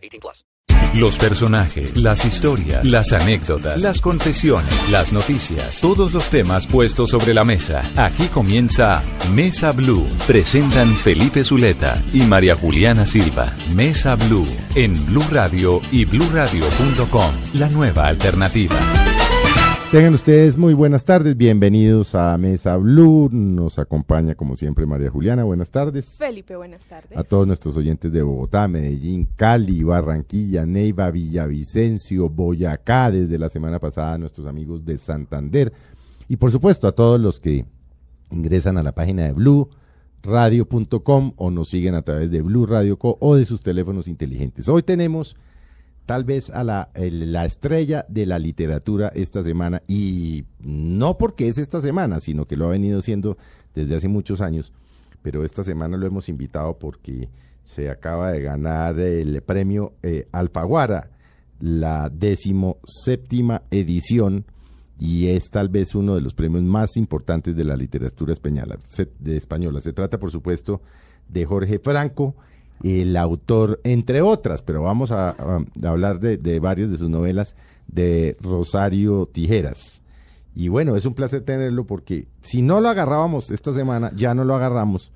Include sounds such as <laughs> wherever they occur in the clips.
18 plus. Los personajes, las historias, las anécdotas, las confesiones, las noticias, todos los temas puestos sobre la mesa. Aquí comienza Mesa Blue. Presentan Felipe Zuleta y María Juliana Silva. Mesa Blue en Blue Radio y BlueRadio.com. La nueva alternativa. Tengan ustedes muy buenas tardes, bienvenidos a Mesa Blue, nos acompaña como siempre María Juliana, buenas tardes. Felipe, buenas tardes. A todos nuestros oyentes de Bogotá, Medellín, Cali, Barranquilla, Neiva, Villavicencio, Boyacá, desde la semana pasada nuestros amigos de Santander y por supuesto a todos los que ingresan a la página de Blue radio.com o nos siguen a través de Blue Radio Co o de sus teléfonos inteligentes. Hoy tenemos tal vez a la, el- la estrella de la literatura esta semana y no porque es esta semana, sino que lo ha venido siendo desde hace muchos años, pero esta semana lo hemos invitado porque se acaba de ganar el premio eh, Alfaguara, la décimo séptima edición y es tal vez uno de los premios más importantes de la literatura española. De española. Se trata, por supuesto, de Jorge Franco, el autor, entre otras, pero vamos a, hablar de, de varias de sus novelas, de Rosario Tijeras. Y bueno, es un placer tenerlo porque si no lo agarrábamos esta semana, ya no lo agarramos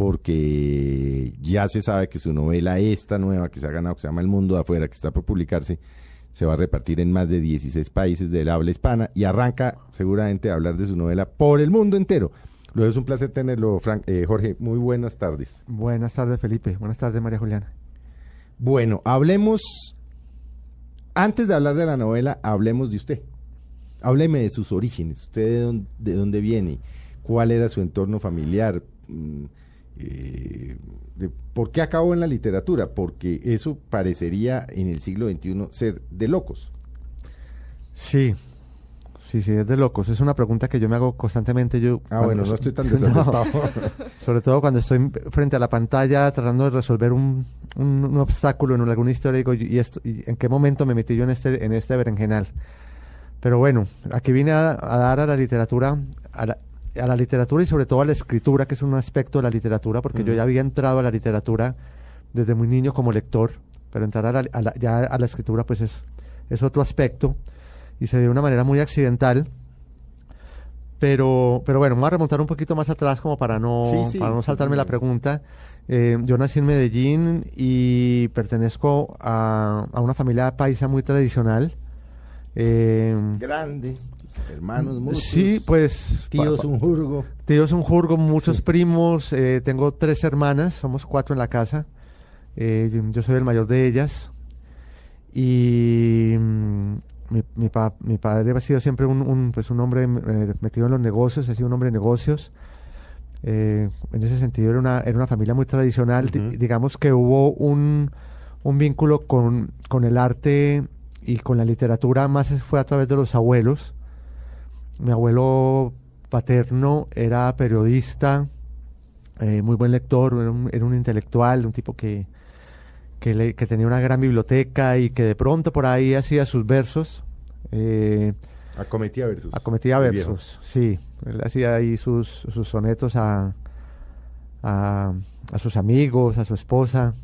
porque ya se sabe que su novela, esta nueva que se ha ganado, que se llama El Mundo de Afuera, que está por publicarse, se va a repartir en más de 16 países del habla hispana y arranca seguramente a hablar de su novela por el mundo entero. Luego es un placer tenerlo, Frank, eh, Jorge. Muy buenas tardes. Buenas tardes, Felipe. Buenas tardes, María Juliana. Bueno, hablemos, antes de hablar de la novela, hablemos de usted. Hábleme de sus orígenes, usted de dónde, de dónde viene, cuál era su entorno familiar, mm, eh, de por qué acabó en la literatura, porque eso parecería en el siglo XXI ser de locos. Sí, sí, sí, es de locos. Es una pregunta que yo me hago constantemente. Yo, Ah, bueno, no estoy tan desacertado. <laughs> Sobre todo cuando estoy frente a la pantalla tratando de resolver un, un- un obstáculo en alguna historia, digo, ¿y, esto, y en qué momento me metí yo en este, en este berenjenal? Pero bueno, aquí vine a, a dar a la literatura, a la, a la literatura y sobre todo a la escritura, que es un aspecto de la literatura, porque yo ya había entrado a la literatura desde muy niño como lector, pero entrar a la, a la- ya a la escritura pues es, es otro aspecto y se dio de una manera muy accidental. Pero, pero bueno, me voy a remontar un poquito más atrás como para no, Sí, sí, para no sí, saltarme la pregunta. Eh, yo nací en Medellín y pertenezco a, a una familia paisa muy tradicional. Eh, Grande, hermanos muchos. sí, pues... tíos un jurgo. Tíos un jurgo, muchos primos, eh, tengo tres hermanas, somos cuatro en la casa, yo, soy el mayor de ellas y mm, mi, mi, pa- mi padre ha sido siempre un, un, pues un hombre eh, metido en los negocios, ha sido un hombre de negocios, Eh, en ese sentido era una, era una familia muy tradicional, digamos que hubo un, un vínculo con, con el arte y con la literatura más fue a través de los abuelos. Mi abuelo paterno era periodista, eh, muy buen lector, era un, era un intelectual, un tipo que, que, le- que tenía una gran biblioteca y que de pronto por ahí hacía sus versos. eh, Acometía versus. acometía versos, sí. Él hacía ahí sus, sus sonetos a, a, a sus amigos, a su esposa.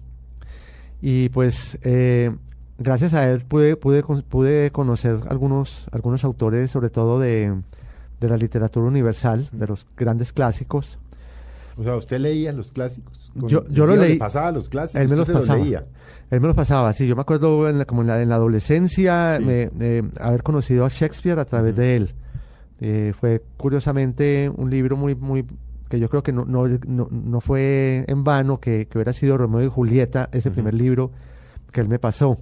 Y pues eh, gracias a él pude, pude, pude conocer algunos, algunos autores, sobre todo de, de la literatura universal, de los grandes clásicos. O sea, usted leía los clásicos. Con- Yo- yo lo Dios, le leí. pasaba los clásicos. Él me los pasaba. leía. Él me los pasaba, sí. Yo me acuerdo en la- como en la, en la adolescencia Sí. me- eh, haber conocido a Shakespeare a través de él. Eh, fue curiosamente un libro muy, muy que yo creo que no, no, no, no fue en vano que, que hubiera sido Romeo y Julieta, ese primer libro que él me pasó.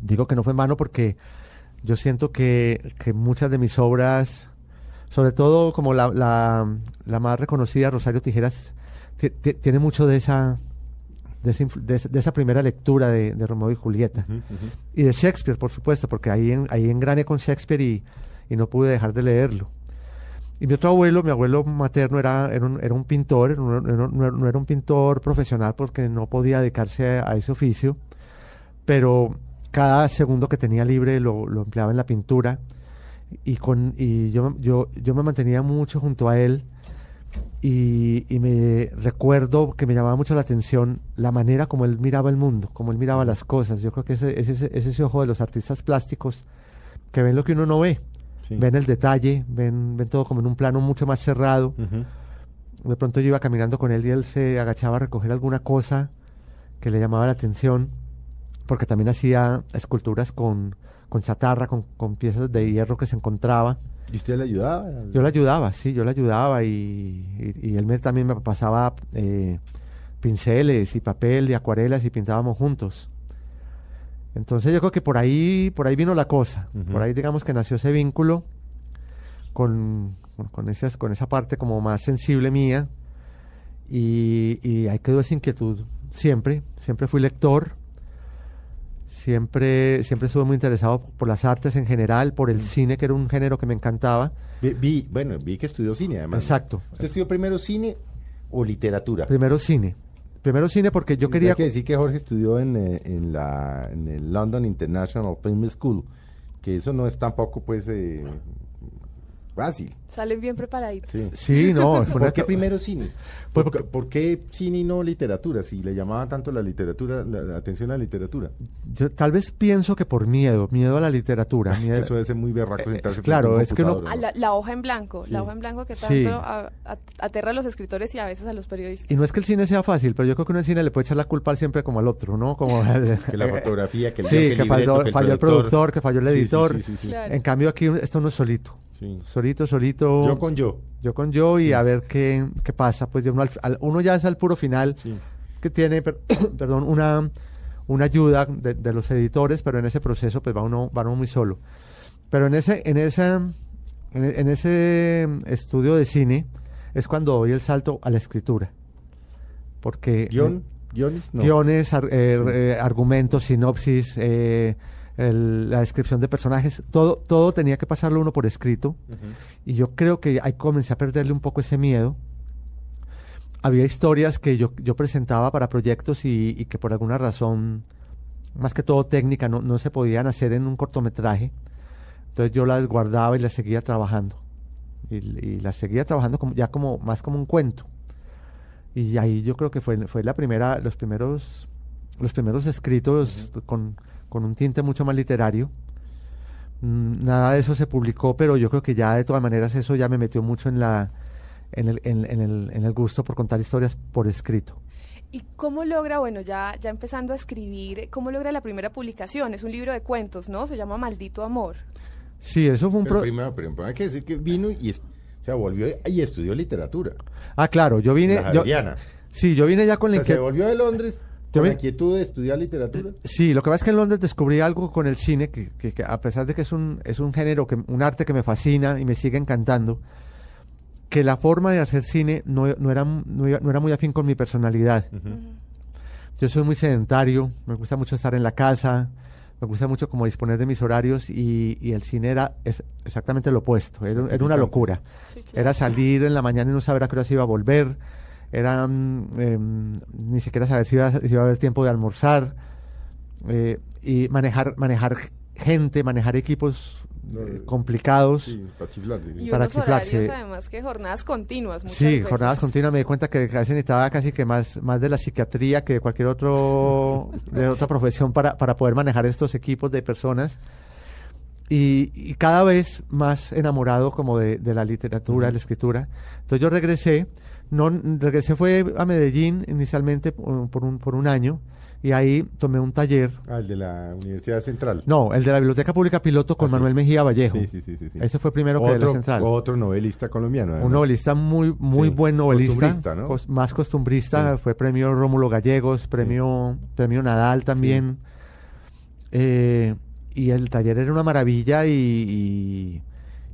Digo que no fue en vano porque yo siento que, que muchas de mis obras, sobre todo como la, la, la más reconocida, Rosario Tijeras, ti- ti- tiene mucho de esa de, esa, de primera lectura de, de Romeo y Julieta. Y de Shakespeare, por supuesto, porque ahí, en, ahí engrané con Shakespeare y, y no pude dejar de leerlo. Y mi otro abuelo, mi abuelo materno, era, era, un, era un pintor, no, no- no- no era un pintor profesional porque no podía dedicarse a, a ese oficio, pero cada segundo que tenía libre lo, lo empleaba en la pintura y, con, y yo, yo, yo me mantenía mucho junto a él y, y me recuerdo que me llamaba mucho la atención la manera como él miraba el mundo, como él miraba las cosas. Yo creo que ese es ese, es ese ojo de los artistas plásticos que ven lo que uno no ve, Sí. ven el detalle, ven, ven todo como en un plano mucho más cerrado. De pronto yo iba caminando con él y él se agachaba a recoger alguna cosa que le llamaba la atención, porque también hacía esculturas con, con chatarra, con, con piezas de hierro que se encontraba. ¿Y usted le ayudaba? Yo le ayudaba, sí, yo le ayudaba y, y- y él me, también me pasaba eh, pinceles y papel y acuarelas y pintábamos juntos. Entonces yo creo que por ahí, por ahí vino la cosa, por ahí digamos que nació ese vínculo con, con, con esas, con esa parte como más sensible mía y, y ahí quedó esa inquietud siempre, siempre fui lector, siempre, siempre estuve muy interesado por las artes en general, por el cine que era un género que me encantaba. Vi, vi- bueno, vi que estudió cine, además. Exacto. ¿Usted estudió primero cine o literatura? Primero cine. Primero cine porque yo quería... Hay que decir que Jorge estudió en, eh, en, la, en el London International Film School, que eso no es tampoco, pues, eh, fácil. Salen bien preparaditos. Sí. Sí, no. <laughs> fue ¿Por qué primero cine? Pues ¿Por, porque- qué- por qué cine y no literatura? Si le llamaba tanto la literatura, la, la atención a la literatura. Yo tal vez pienso que por miedo, miedo a la literatura. Es que miedo- eso debe ser muy berraco sentarse frente Eh, claro, es que ¿no? la, la hoja en blanco, Sí. la hoja en blanco que Sí. tanto a- a- aterra a los escritores y a veces a los periodistas. Y no es que el cine sea fácil, pero yo creo que uno en cine le puede echar la culpa siempre como al otro, ¿no? Como <laughs> Que la fotografía, que el Sí, que el falló, que el falló el productor, que falló el Sí, sí, editor. sí, sí, sí. Claro. En cambio aquí esto no es solito. Sí. Solito, solito. Yo con yo. yo con yo y a ver qué, qué pasa. Pues uno, al- uno ya es al puro final Sí. que tiene, per- <coughs> perdón, una, una ayuda de, de los editores, pero en ese proceso pues va uno, va uno muy solo. Pero en ese, en esa, en, en ese estudio de cine es cuando doy el salto a la escritura. Porque ¿Guión? ¿Guiones? No. guiones, ar- eh, eh, argumentos, sinopsis, eh, el- la descripción de personajes, todo, todo tenía que pasarlo uno por escrito. Y yo creo que ahí comencé a perderle un poco ese miedo. Había historias que yo, yo presentaba para proyectos y, y que por alguna razón, más que todo técnica, no, no se podían hacer en un cortometraje. Entonces yo las guardaba y las seguía trabajando. Y, y las seguía trabajando como, ya como, más como un cuento. Y ahí yo creo que fue, fue la primera, los primeros, los primeros escritos con, con un tinte mucho más literario. Mm, Nada de eso se publicó, pero yo creo que ya de todas maneras eso ya me metió mucho en la en el, en, en el, en el gusto por contar historias por escrito. ¿Y cómo logra, bueno, ya, ya empezando a escribir, cómo logra la primera publicación? Es un libro de cuentos, ¿no? Se llama Maldito Amor. Sí, eso fue un Pero pro- primero, pero hay que decir que vino y, es- o sea, volvió y estudió literatura. Ah, claro, yo vine La yo. Sí, yo vine ya con O la se volvió de Londres con la inquietud de estudiar literatura. Sí, lo que pasa es que en Londres descubrí algo con el cine que, que- que a pesar de que es un, es un género, que, un arte que me fascina y me sigue encantando, que la forma de hacer cine no, no era, no, era muy afín con mi personalidad. Yo soy muy sedentario, me gusta mucho estar en la casa, me gusta mucho como disponer de mis horarios y, y el cine era es exactamente lo opuesto, era, era una locura. Sí, claro. Era salir en la mañana y no saber a qué hora se iba a volver, era mm, em, ni siquiera saber si iba, a- si iba a haber tiempo de almorzar eh, y manejar, manejar gente, manejar equipos No, eh, eh, complicados. Sí, para chiflar. sí. Y para unos chiflarse. horarios, además, que jornadas continuas. muchas Sí, veces. jornadas continuas. Me di cuenta que veces necesitaba casi que más, más de la psiquiatría que de cualquier otro, <laughs> de otra profesión para, para poder manejar estos equipos de personas. Y, y cada vez más enamorado como de, de la literatura, de la escritura. Entonces yo regresé, no regresé fue a Medellín inicialmente por, por un, por un año y ahí tomé un taller. Ah, el de la Universidad Central. No, el de la Biblioteca Pública Piloto con Ah, sí. Manuel Mejía Vallejo. Sí, sí, sí, sí, sí. Ese fue primero que de la otro, Central. otro novelista colombiano. Un novelista muy muy Sí, buen novelista, costumbrista, ¿no? cos- más costumbrista, fue premio Rómulo Gallegos, premio premio Nadal también. Eh, y el taller era una maravilla y, y,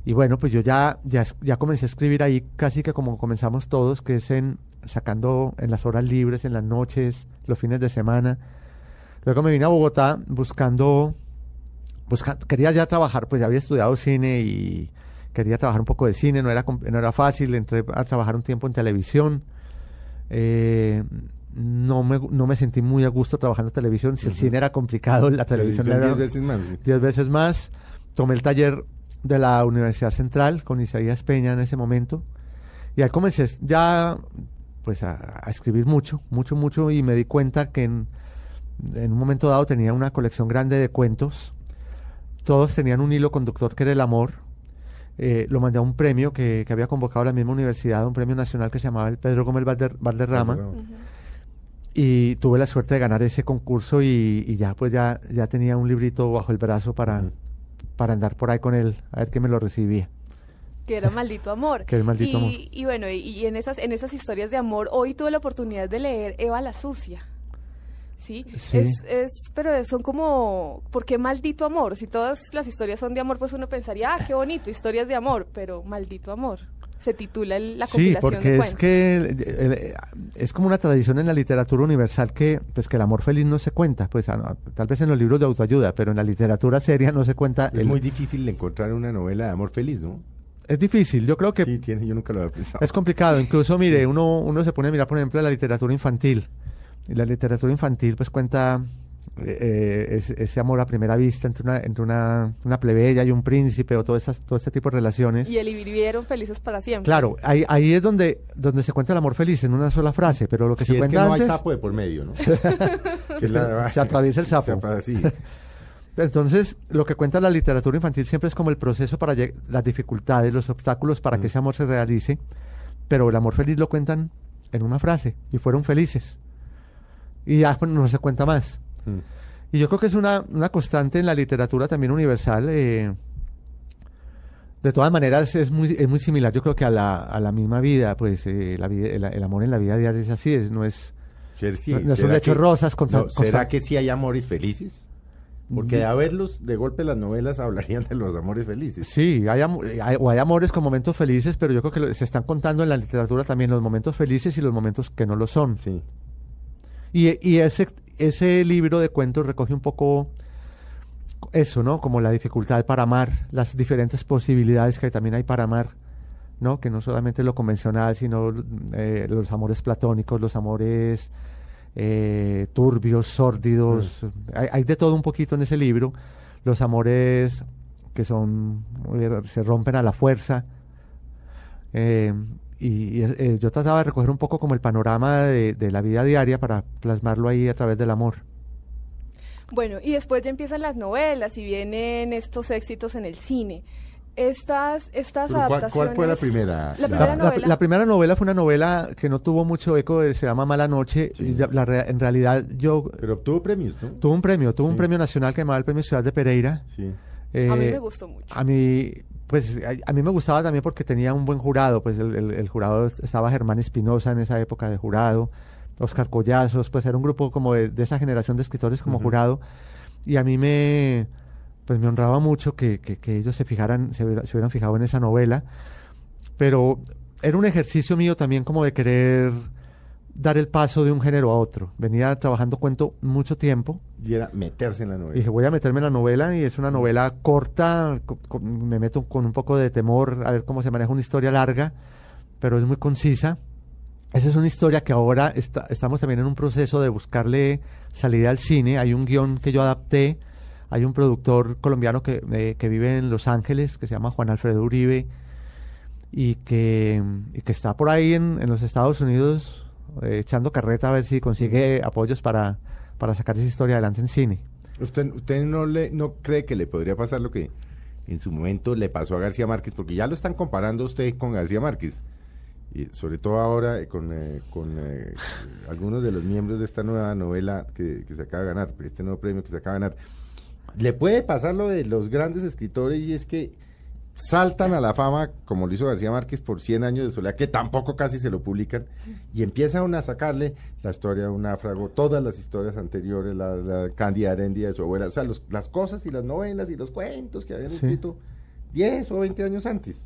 y bueno, pues yo ya, ya ya comencé a escribir ahí casi que como comenzamos todos, que es en, sacando en las horas libres, en las noches, los fines de semana. Luego me vine a Bogotá buscando, busca- quería ya trabajar, pues ya había estudiado cine y quería trabajar un poco de cine, no era, no era fácil, entré a trabajar un tiempo en televisión. Eh, no, me, no me sentí muy a gusto trabajando en televisión, si el cine era complicado, la televisión Televisión era diez veces más. diez veces más. Tomé el taller de la Universidad Central con Isaías Peña en ese momento. Y ahí comencé ya pues a, a escribir mucho, mucho, mucho y me di cuenta que en, en un momento dado tenía una colección grande de cuentos. Todos tenían un hilo conductor que era el amor. Eh, lo mandé a un premio que, que había convocado la misma universidad, un premio nacional que se llamaba el Pedro Gómez Valder- Valderrama y tuve la suerte de ganar ese concurso y, y ya pues ya, ya tenía un librito bajo el brazo para. Para andar por ahí con él, a ver que me lo recibía. Que era Maldito Amor. <laughs> Que es Maldito y, Amor. Y bueno, y, y en, esas, en esas historias de amor, hoy tuve la oportunidad de leer Eva la Sucia. ¿Sí? Sí. Es, es, pero son como, ¿por qué maldito amor? Si todas las historias son de amor, pues uno pensaría, ah, qué bonito, historias de amor, pero maldito amor. Se titula el- la Sí, compilación porque de es que eh, es como una tradición en la literatura universal que pues que el amor feliz no se cuenta, pues tal vez en los libros de autoayuda, pero en la literatura seria no se cuenta. Es el- muy difícil encontrar una novela de amor feliz, ¿no? es difícil, yo creo que Sí, tiene, yo nunca lo había pensado. Es complicado, incluso mire, uno, uno se pone a mirar, por ejemplo, la literatura infantil. Y la literatura infantil pues cuenta eh, ese, amor a primera vista entre una, entre una, una plebeya y un príncipe o todo, esas, todo este tipo de relaciones. Y el y vivieron felices para siempre. Claro, ahí, ahí es donde, donde se cuenta el amor feliz en una sola frase, pero lo que Si se es que cuenta no hay sapo de por medio, ¿no? <laughs> Que es la- Se atraviesa el sapo. Entonces, lo que cuenta la literatura infantil siempre es como el proceso para las dificultades, los obstáculos para que Mm. ese amor se realice, pero el amor feliz lo cuentan en una frase y fueron felices. Y ya pues, no se cuenta más. Mm. Y yo creo que es una, una constante en la literatura también universal. eh, de todas maneras, es muy, es muy similar, yo creo que a la, a la misma vida, pues eh, la vida- el, el amor en la vida diaria es así, es, no es... Sí, No- no es un ¿será lecho que- rosas no, ¿Será que sí hay amores felices? Porque de haberlos, de golpe las novelas <laughs> hablarían de los amores felices. Sí, hay, hay- o hay amores con momentos felices, pero yo creo que lo- se están contando en la literatura también los momentos felices y los momentos que no lo son. Sí. Y, y ese, ese libro de cuentos recoge un poco eso, ¿no? Como la dificultad para amar, las diferentes posibilidades que también hay para amar, ¿no? Que no solamente lo convencional, sino eh, los amores platónicos, los amores eh, turbios, sórdidos. Hay, hay de todo un poquito en ese libro. Los amores que son eh, se rompen a la fuerza. Eh, y y, eh, yo trataba de recoger un poco como el panorama de, de la vida diaria para plasmarlo ahí a través del amor. Bueno, y después ya empiezan las novelas y vienen estos éxitos en el cine. Estas, estas Pero ¿cuál- cuál adaptaciones. fue la primera? La La- primera La, novela. la primera novela fue una novela que no tuvo mucho eco, eh, se llama Mala Noche. Sí. y ya- la rea- en realidad yo Pero obtuvo premios, ¿no? tuve un premio, tuve un premio nacional que llamaba el Premio Ciudad de Pereira. Sí. a mí Eh, me gustó mucho. A mí, pues, a, mí me gustaba también porque tenía un buen jurado, pues el, el- el jurado est- estaba Germán Espinosa en esa época de jurado, Oscar Collazos, pues era un grupo como de, de esa generación de escritores como jurado, y a mí me, pues me honraba mucho que, que- que ellos se fijaran, se, se hubieran fijado en esa novela, pero era un ejercicio mío también como de querer dar el paso de un género a otro. Venía trabajando cuento mucho tiempo, Y era meterse en la novela. y dije, voy a meterme en la novela y es una novela corta, co- co- me meto con un poco de temor a ver cómo se maneja una historia larga, pero es muy concisa. Esa es una historia que ahora está- estamos también en un proceso de buscarle salida al cine. Hay un guion que yo adapté, hay un productor colombiano que, eh, que vive en Los Ángeles, que se llama Juan Alfredo Uribe, y que, y que está por ahí en, en los Estados Unidos eh, echando carreta a ver si consigue apoyos para, para sacar esa historia adelante en cine. ¿Usted, usted no, le, no cree que le podría pasar lo que en su momento le pasó a García Márquez? Porque ya lo están comparando usted con García Márquez. Y sobre todo ahora eh, con, eh, con eh, algunos de los miembros de esta nueva novela que, que se acaba de ganar, este nuevo premio que se acaba de ganar. Le puede pasar lo de los grandes escritores y es que saltan a la fama, como lo hizo García Márquez por 100 años de soledad, que tampoco casi se lo publican, y empiezan a sacarle la historia de un náufrago, todas las historias anteriores, la, la Cándida Arendia de su abuela, o sea, los- las cosas y las novelas y los cuentos que habían Sí. escrito 10 o 20 años antes.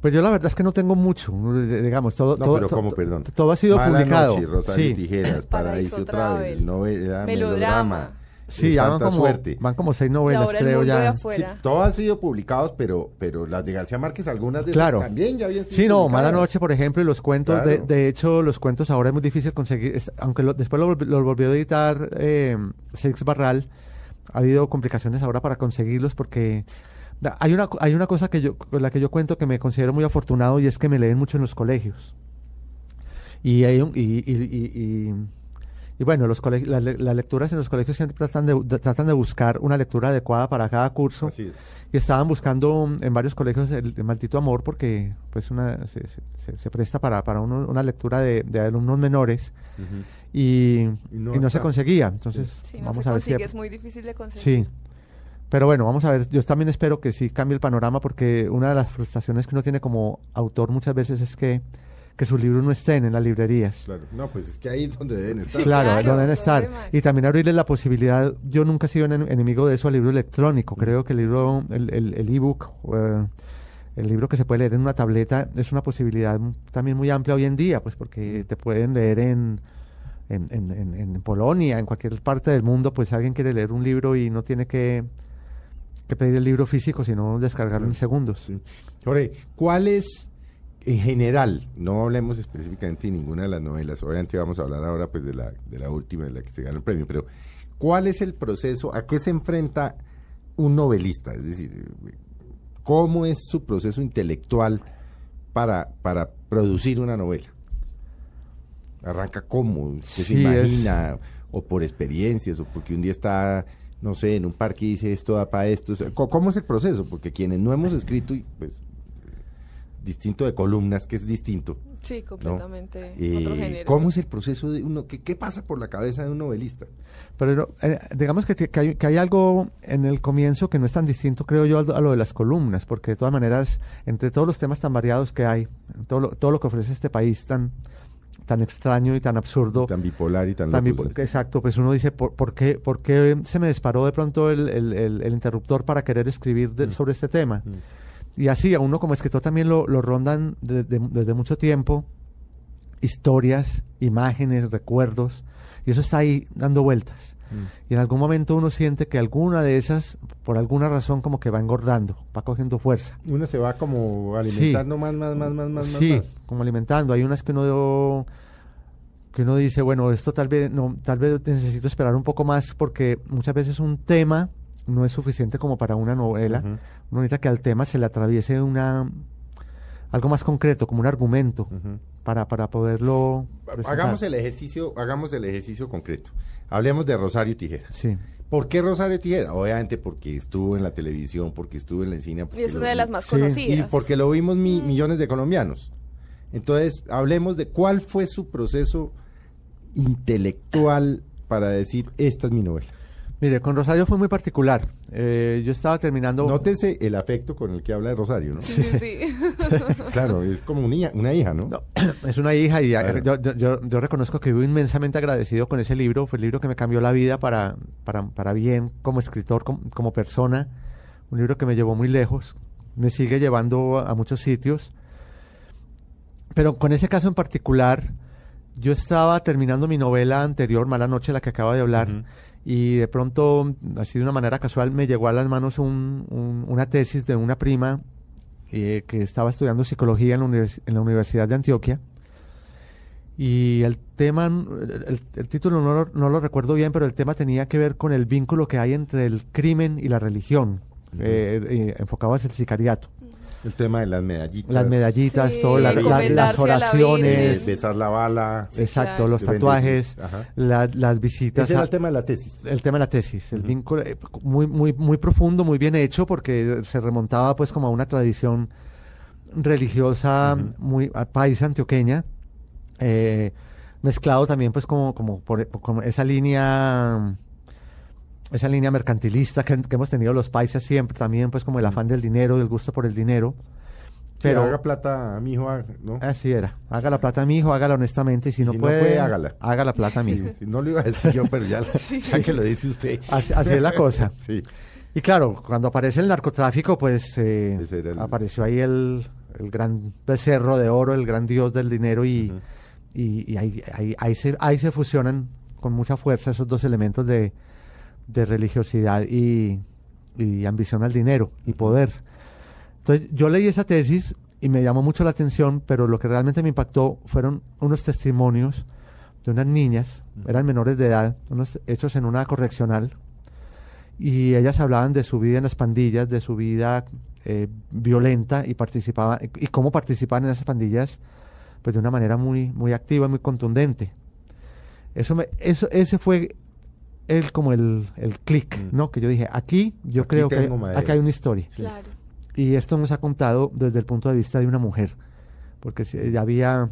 Pues yo la verdad es que no tengo mucho, digamos, todo, No, todo, pero to- ¿cómo, to- perdón? todo ha sido Mala publicado. Noche, Rosario sí, Tijeras, <laughs> Paraíso Paraíso Travel, Travel, novela, Melodrama. melodrama. Sí, ya van como, Suerte. van como seis novelas, ahora creo ya. Sí, todos han sido publicados, pero, pero las de García Márquez, algunas de esas Claro. también ya habían sido Sí, no, publicadas. Mala Noche, por ejemplo, y los cuentos, de, Claro. de hecho, los cuentos ahora es muy difícil conseguir, aunque lo- después lo, volvi- lo volvió a editar eh, Seix Barral, ha habido complicaciones ahora para conseguirlos porque hay una, hay una cosa que yo, con la que yo cuento que me considero muy afortunado y es que me leen mucho en los colegios. Y, hay un- y, y- y- y- y bueno, los las, le- las lecturas en los colegios siempre tratan de, de- tratan de buscar una lectura adecuada para cada curso. Así es. y estaban buscando en varios colegios el, el maldito amor porque pues una se, se- presta para, para uno- una lectura de, de alumnos menores y, Y no y no se conseguía. Entonces Si no vamos se a ver si consigue, es muy difícil de sí. Conseguir. pero bueno vamos a ver yo también espero que sí cambie el panorama porque una de las frustraciones que uno tiene como autor muchas veces es que que sus libros no estén en las librerías Claro. No, pues es que ahí es donde deben estar. Claro, Claro, es donde deben estar. Y también abrirle la posibilidad, yo nunca he sido en- enemigo de eso al libro electrónico. Mm. Creo que el libro, el, el, el ebook, eh, el libro que se puede leer en una tableta, es una posibilidad también muy amplia hoy en día, pues Mm. porque te pueden leer en, en, en, en- en Polonia, en cualquier parte del mundo, pues alguien quiere leer un libro y no tiene que, que pedir el libro físico, sino descargarlo en segundos. Sí. Jorge, ¿cuál es, en general, no hablemos específicamente de ninguna de las novelas, obviamente vamos a hablar ahora pues de la, de la última, de la que se ganó el premio, pero ¿cuál es el proceso, a qué se enfrenta un novelista? Es decir, ¿cómo es su proceso intelectual para, para producir una novela? ¿Arranca cómo? ¿Qué se es- imagina? ¿O por experiencias? ¿O porque un día está, no sé, en un parque y dice esto da para esto? ¿cómo- ¿Cómo es el proceso? Porque quienes no hemos escrito, y pues distinto de columnas, que es distinto. Sí, completamente Eh, otro género. ¿Cómo es el proceso de uno? ¿Qué, ¿Qué pasa por la cabeza de un novelista? Pero eh, digamos que, que hay, que hay algo en el comienzo que no es tan distinto, creo yo, a lo, a lo de las columnas, porque de todas maneras, entre todos los temas tan variados que hay, todo lo, todo lo que ofrece este país tan, tan extraño y tan absurdo, Tan bipolar y tan tan loco, bipo- sí. exacto, pues uno dice, ¿por, por qué, por qué se me disparó de pronto el, el- el- el interruptor para querer escribir de- sobre este tema? Y así, a uno como escritor también lo, lo rondan de- de- desde mucho tiempo, historias, imágenes, recuerdos, y eso está ahí dando vueltas. Y en algún momento uno siente que alguna de esas, por alguna razón, como que va engordando, va cogiendo fuerza. Uno se va como alimentando más, más, más, más, más, sí, más, más. como alimentando. Hay unas que uno que uno dice, bueno, esto tal vez no, tal vez necesito esperar un poco más porque muchas veces un tema no es suficiente como para una novela. Ujú. Uno necesita que al tema se le atraviese una algo más concreto, como un argumento, para, para poderlo presentar. Hagamos el ejercicio, hagamos el ejercicio concreto. Hablemos de Rosario Tijeras. Sí. ¿Por qué Rosario Tijeras? Obviamente porque estuvo en la televisión, porque estuvo en la cine. Y es una de vi- las más Sí, y Y conocidas. porque lo vimos mi- millones de colombianos. Entonces, hablemos de cuál fue su proceso intelectual para decir, esta es mi novela. Mire, con Rosario fue muy particular. Eh, yo estaba terminando... Nótese el afecto con el que habla de Rosario, ¿no? Sí, sí. <laughs> Claro, es como una hija, una hija ¿no? No, <clears throat> es una hija y Claro. yo, yo- yo- yo reconozco que vivo inmensamente agradecido con ese libro. Fue el libro que me cambió la vida para, para, para bien como escritor, como, como persona. Un libro que me llevó muy lejos. Me sigue llevando a, a muchos sitios. Pero con ese caso en particular, yo estaba terminando mi novela anterior, Mala Noche, la que acaba de hablar. Y de pronto, así de una manera casual, me llegó a las manos un- un- una tesis de una prima eh, que estaba estudiando psicología en la, en la Universidad de Antioquia. Y el tema, el, título no lo, no lo recuerdo bien, pero el tema tenía que ver con el vínculo que hay entre el crimen y la religión, eh, eh, enfocado hacia el sicariato. El tema de las medallitas. Las medallitas, Sí, todo, la- la- encomendarse las a la oraciones, besar la bala. Exacto, los tatuajes, la- las visitas. Ese era a- el tema de la tesis. el tema de la tesis, el vínculo eh, muy muy muy profundo, muy bien hecho porque se remontaba pues como a una tradición religiosa muy a- paisa antioqueña eh, mezclado también pues como como por, como esa línea esa línea mercantilista que, que hemos tenido los paisas siempre también pues como el afán del dinero, el gusto por el dinero. Pero haga plata a mi hijo, ¿no? así era. Haga la plata a mi hijo, hágala honestamente y si, no si no puede, hágala. Haga la plata a mi hijo. <laughs> Sí, no lo iba a decir yo, pero ya, <laughs> ya que lo dice usted. Así, así es la cosa. <laughs> Sí. Y claro, cuando aparece el narcotráfico, pues eh, el- apareció ahí el, el gran becerro de oro, el gran dios del dinero y, y, y ahí, ahí, ahí se, ahí se fusionan con mucha fuerza esos dos elementos de, de religiosidad y, y ambición al dinero y poder. Entonces yo leí esa tesis y me llamó mucho la atención, pero lo que realmente me impactó fueron unos testimonios de unas niñas, eran menores de edad, unos hechos en una correccional, y ellas hablaban de su vida en las pandillas, de su vida eh, violenta y participaban y cómo participaban en esas pandillas, pues de una manera muy muy activa, muy contundente. Eso me, eso ese fue el como el, el clic, Mm. ¿no? Que yo dije, aquí yo Aquí creo que madera. aquí hay una historia. Claro. Y esto nos ha contado desde el punto de vista de una mujer, porque si- ya había,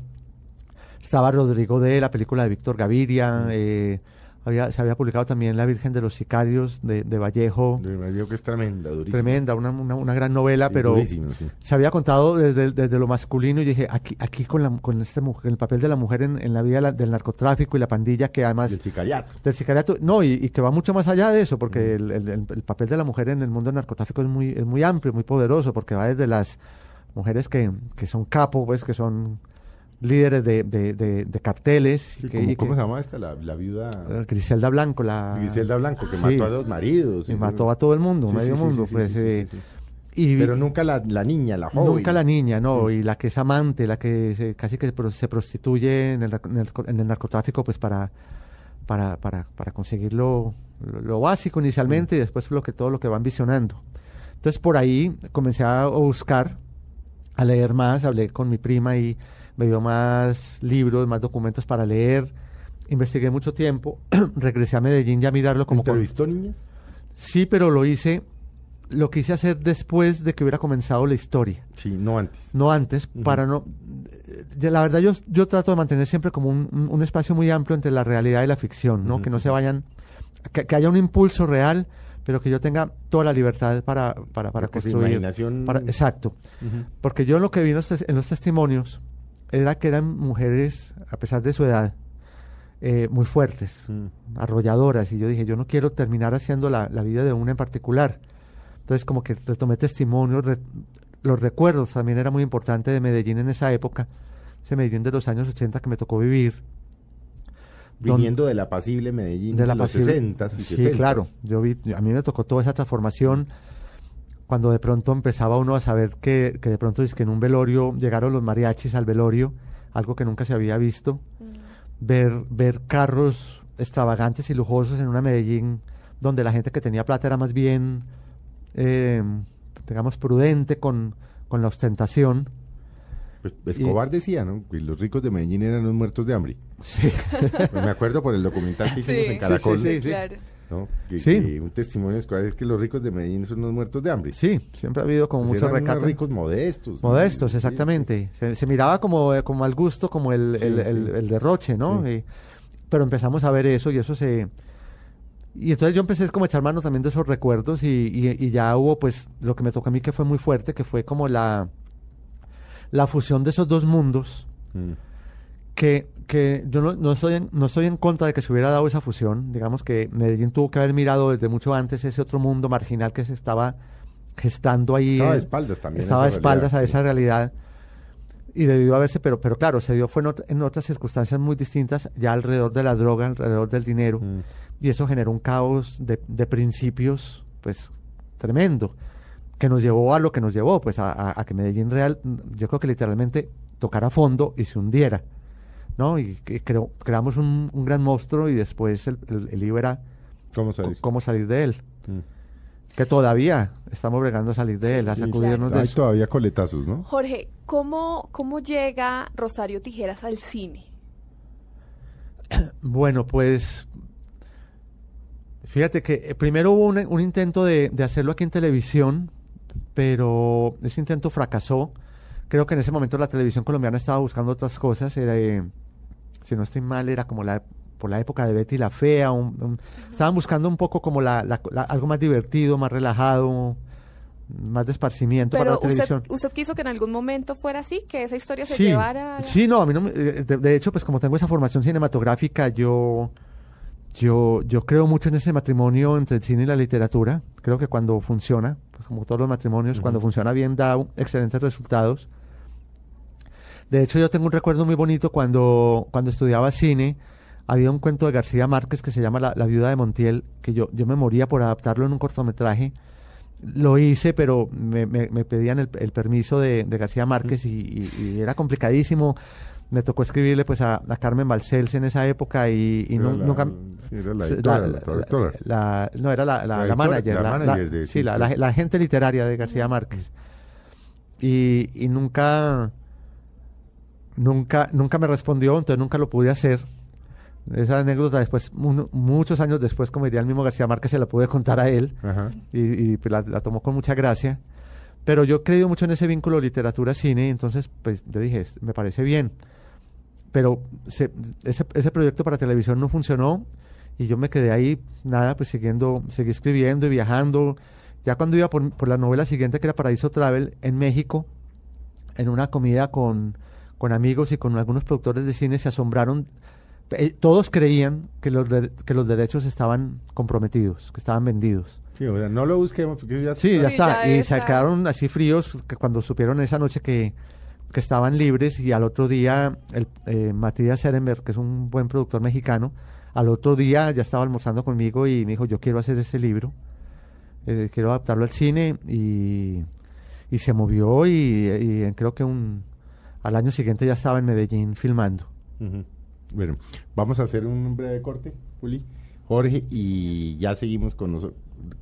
estaba Rodrigo de la película de Víctor Gaviria, eh, había, se había publicado también La Virgen de los Sicarios de, de Vallejo, Me digo que es tremenda, durísima. tremenda, una, una, una gran novela, Sí, pero durísimo, sí. se había contado desde, desde lo masculino y dije, aquí, aquí con, la, con este mujer, el papel de la mujer en, en la vida de la- del narcotráfico y la pandilla que además Y el sicariato. del sicariato, no, y, y que va mucho más allá de eso, porque el, el- el- el papel de la mujer en el mundo del narcotráfico es muy, es muy amplio, muy poderoso, porque va desde las mujeres que, que son capo, pues, que son líderes de, de, de- de carteles. y Sí, que- ¿cómo, se llama esta? La, la viuda eh, Griselda Blanco, la... Griselda Blanco, que Sí. mató a dos maridos. Y mató a todo el mundo, Sí, medio mundo, pues. eh, y- Pero nunca la, la niña, la joven. Nunca la niña, no, Mm. y la que es amante, la que se- casi que se prostituye en el, en el en el narcotráfico, pues para, para, para, para conseguir lo, lo- lo básico inicialmente y después lo que, todo lo que van visionando. Entonces por ahí comencé a buscar, a leer más, hablé con mi prima y me dio más libros, más documentos para leer, investigué mucho tiempo, <clears throat> regresé a Medellín ya a mirarlo como... con- ¿Entrevistó niñas? Sí, pero lo hice, lo quise hacer después de que hubiera comenzado la historia Sí, no antes. no antes, para no... La verdad yo, yo trato de mantener siempre como un, un- espacio muy amplio entre la realidad y la ficción, ¿no? Que no se vayan... Que, que haya un impulso real, pero que yo tenga toda la libertad para, para, para Porque su construir. imaginación- para- exacto. Porque yo lo que vi en los, en los testimonios era que eran mujeres, a pesar de su edad, eh, muy fuertes, Mm. arrolladoras, y yo dije, yo no quiero terminar haciendo la, la vida de una en particular. Entonces como que retomé testimonios, re- los recuerdos también era muy importante de Medellín en esa época, ese Medellín de los años 80 que me tocó vivir. Don- Viniendo de la apacible Medellín de la los pasible- 60 y Sí, 70s. claro. Yo vi, a mí me tocó toda esa transformación cuando de pronto empezaba uno a saber que, que de pronto es que en un velorio llegaron los mariachis al velorio, algo que nunca se había visto. Mm. Ver, ver carros extravagantes y lujosos en una Medellín donde la gente que tenía plata era más bien, eh, digamos, prudente con, con la ostentación. Pues Escobar decía, ¿no? Que los ricos de Medellín eran los muertos de hambre. Sí. Pues <laughs> me acuerdo por el documental que hicimos Sí. en Caracol. Sí, sí, sí. Claro. ¿No? Que, Sí. que un testimonio es que los ricos de Medellín son los muertos de hambre. sí, siempre ha habido como Pues mucho eran unos recato. ricos modestos. ¿no? Modestos, Sí, exactamente. Se, se miraba como, eh, como al gusto, como el, Sí, el, el- el derroche, ¿no? Y- pero empezamos a ver eso y eso se... Y entonces yo empecé como a echar mano también de esos recuerdos y, y- y ya hubo pues lo que me tocó a mí que fue muy fuerte, que fue como la, la fusión de esos dos mundos. Mm. Que, que yo no, no, estoy en, no estoy en contra de que se hubiera dado esa fusión. Digamos que Medellín tuvo que haber mirado desde mucho antes ese otro mundo marginal que se estaba gestando ahí. Estaba de espaldas también. estaba de espaldas a esa realidad y debió haberse, pero, pero claro, se dio fue en, en otras circunstancias muy distintas, ya alrededor de la droga, alrededor del dinero, Mm. y eso generó un caos de, de principios, pues, tremendo, que nos llevó a lo que nos llevó, pues, a, a- a que Medellín Real, yo creo que literalmente tocara fondo y se hundiera, ¿no? Y, que creo- creamos un, un gran monstruo y después el, el, el lío era ¿Cómo cómo salir de él, Mm. que todavía estamos bregando a salir de él, a Sí, sacudirnos de Hay eso. todavía coletazos, ¿no? Jorge, ¿cómo, ¿cómo llega Rosario Tijeras al cine? <coughs> Bueno, pues fíjate que eh, primero hubo un, un intento de, de hacerlo aquí en televisión, pero ese intento fracasó. Creo que en ese momento la televisión colombiana estaba buscando otras cosas. Era, eh, si no estoy mal, era como la por la época de Betty la Fea. un- un- estaban buscando un poco como la, la- la- algo más divertido, más relajado, más de esparcimiento para Pero la usted, televisión. usted quiso que en algún momento fuera así, que esa historia se Sí, llevara... sí, no, a mí no me- eh, de, de hecho, pues como tengo esa formación cinematográfica, yo, yo, yo creo mucho en ese matrimonio entre el cine y la literatura. Creo que cuando funciona, pues como todos los matrimonios, cuando funciona bien da un- excelentes resultados. De hecho, yo tengo un recuerdo muy bonito cuando, cuando estudiaba cine. Había un cuento de García Márquez que se llama La, La viuda de Montiel, que yo, yo me moría por adaptarlo en un cortometraje. Lo hice, pero me, me- me pedían el, el permiso de, de García Márquez y, y- y era complicadísimo. Me tocó escribirle pues a, a Carmen Balcells en esa época y, y la- nunca... era la editora, la- no, era la, editora, manager. de- sí, la, claro. la- la agente literaria de García Márquez. Y, y nunca, nunca, nunca me respondió, entonces nunca lo pude hacer. Esa anécdota después, muchos años después, como diría el mismo García Márquez, se la pude contar a él Ajá. y, y, pues, la, la tomó con mucha gracia. Pero yo he creído mucho en ese vínculo literatura-cine, entonces pues yo dije, "Es- me parece bien. Pero se- ese, ese proyecto para televisión no funcionó y yo me quedé ahí, nada, pues siguiendo, seguí escribiendo y viajando. Ya cuando iba por, por la novela siguiente, que era Paraíso Travel, en México, en una comida con, con amigos y con algunos productores de cine, se asombraron. Eh, todos creían que los, de- que los derechos estaban comprometidos, que estaban vendidos. Sí, o sea, no lo busquemos porque ya Sí, ya Sí, está. ya y está. se quedaron así fríos que cuando supieron esa noche que, que estaban libres y al otro día el, eh, Matías Serenberg, que es un buen productor mexicano, al otro día ya estaba almorzando conmigo y me dijo, yo quiero hacer ese libro, eh, quiero adaptarlo al cine y, y se movió y, y creo que un, al año siguiente ya estaba en Medellín filmando. Bueno, vamos a hacer un breve corte, Juli, Jorge, y ya seguimos con nosotros.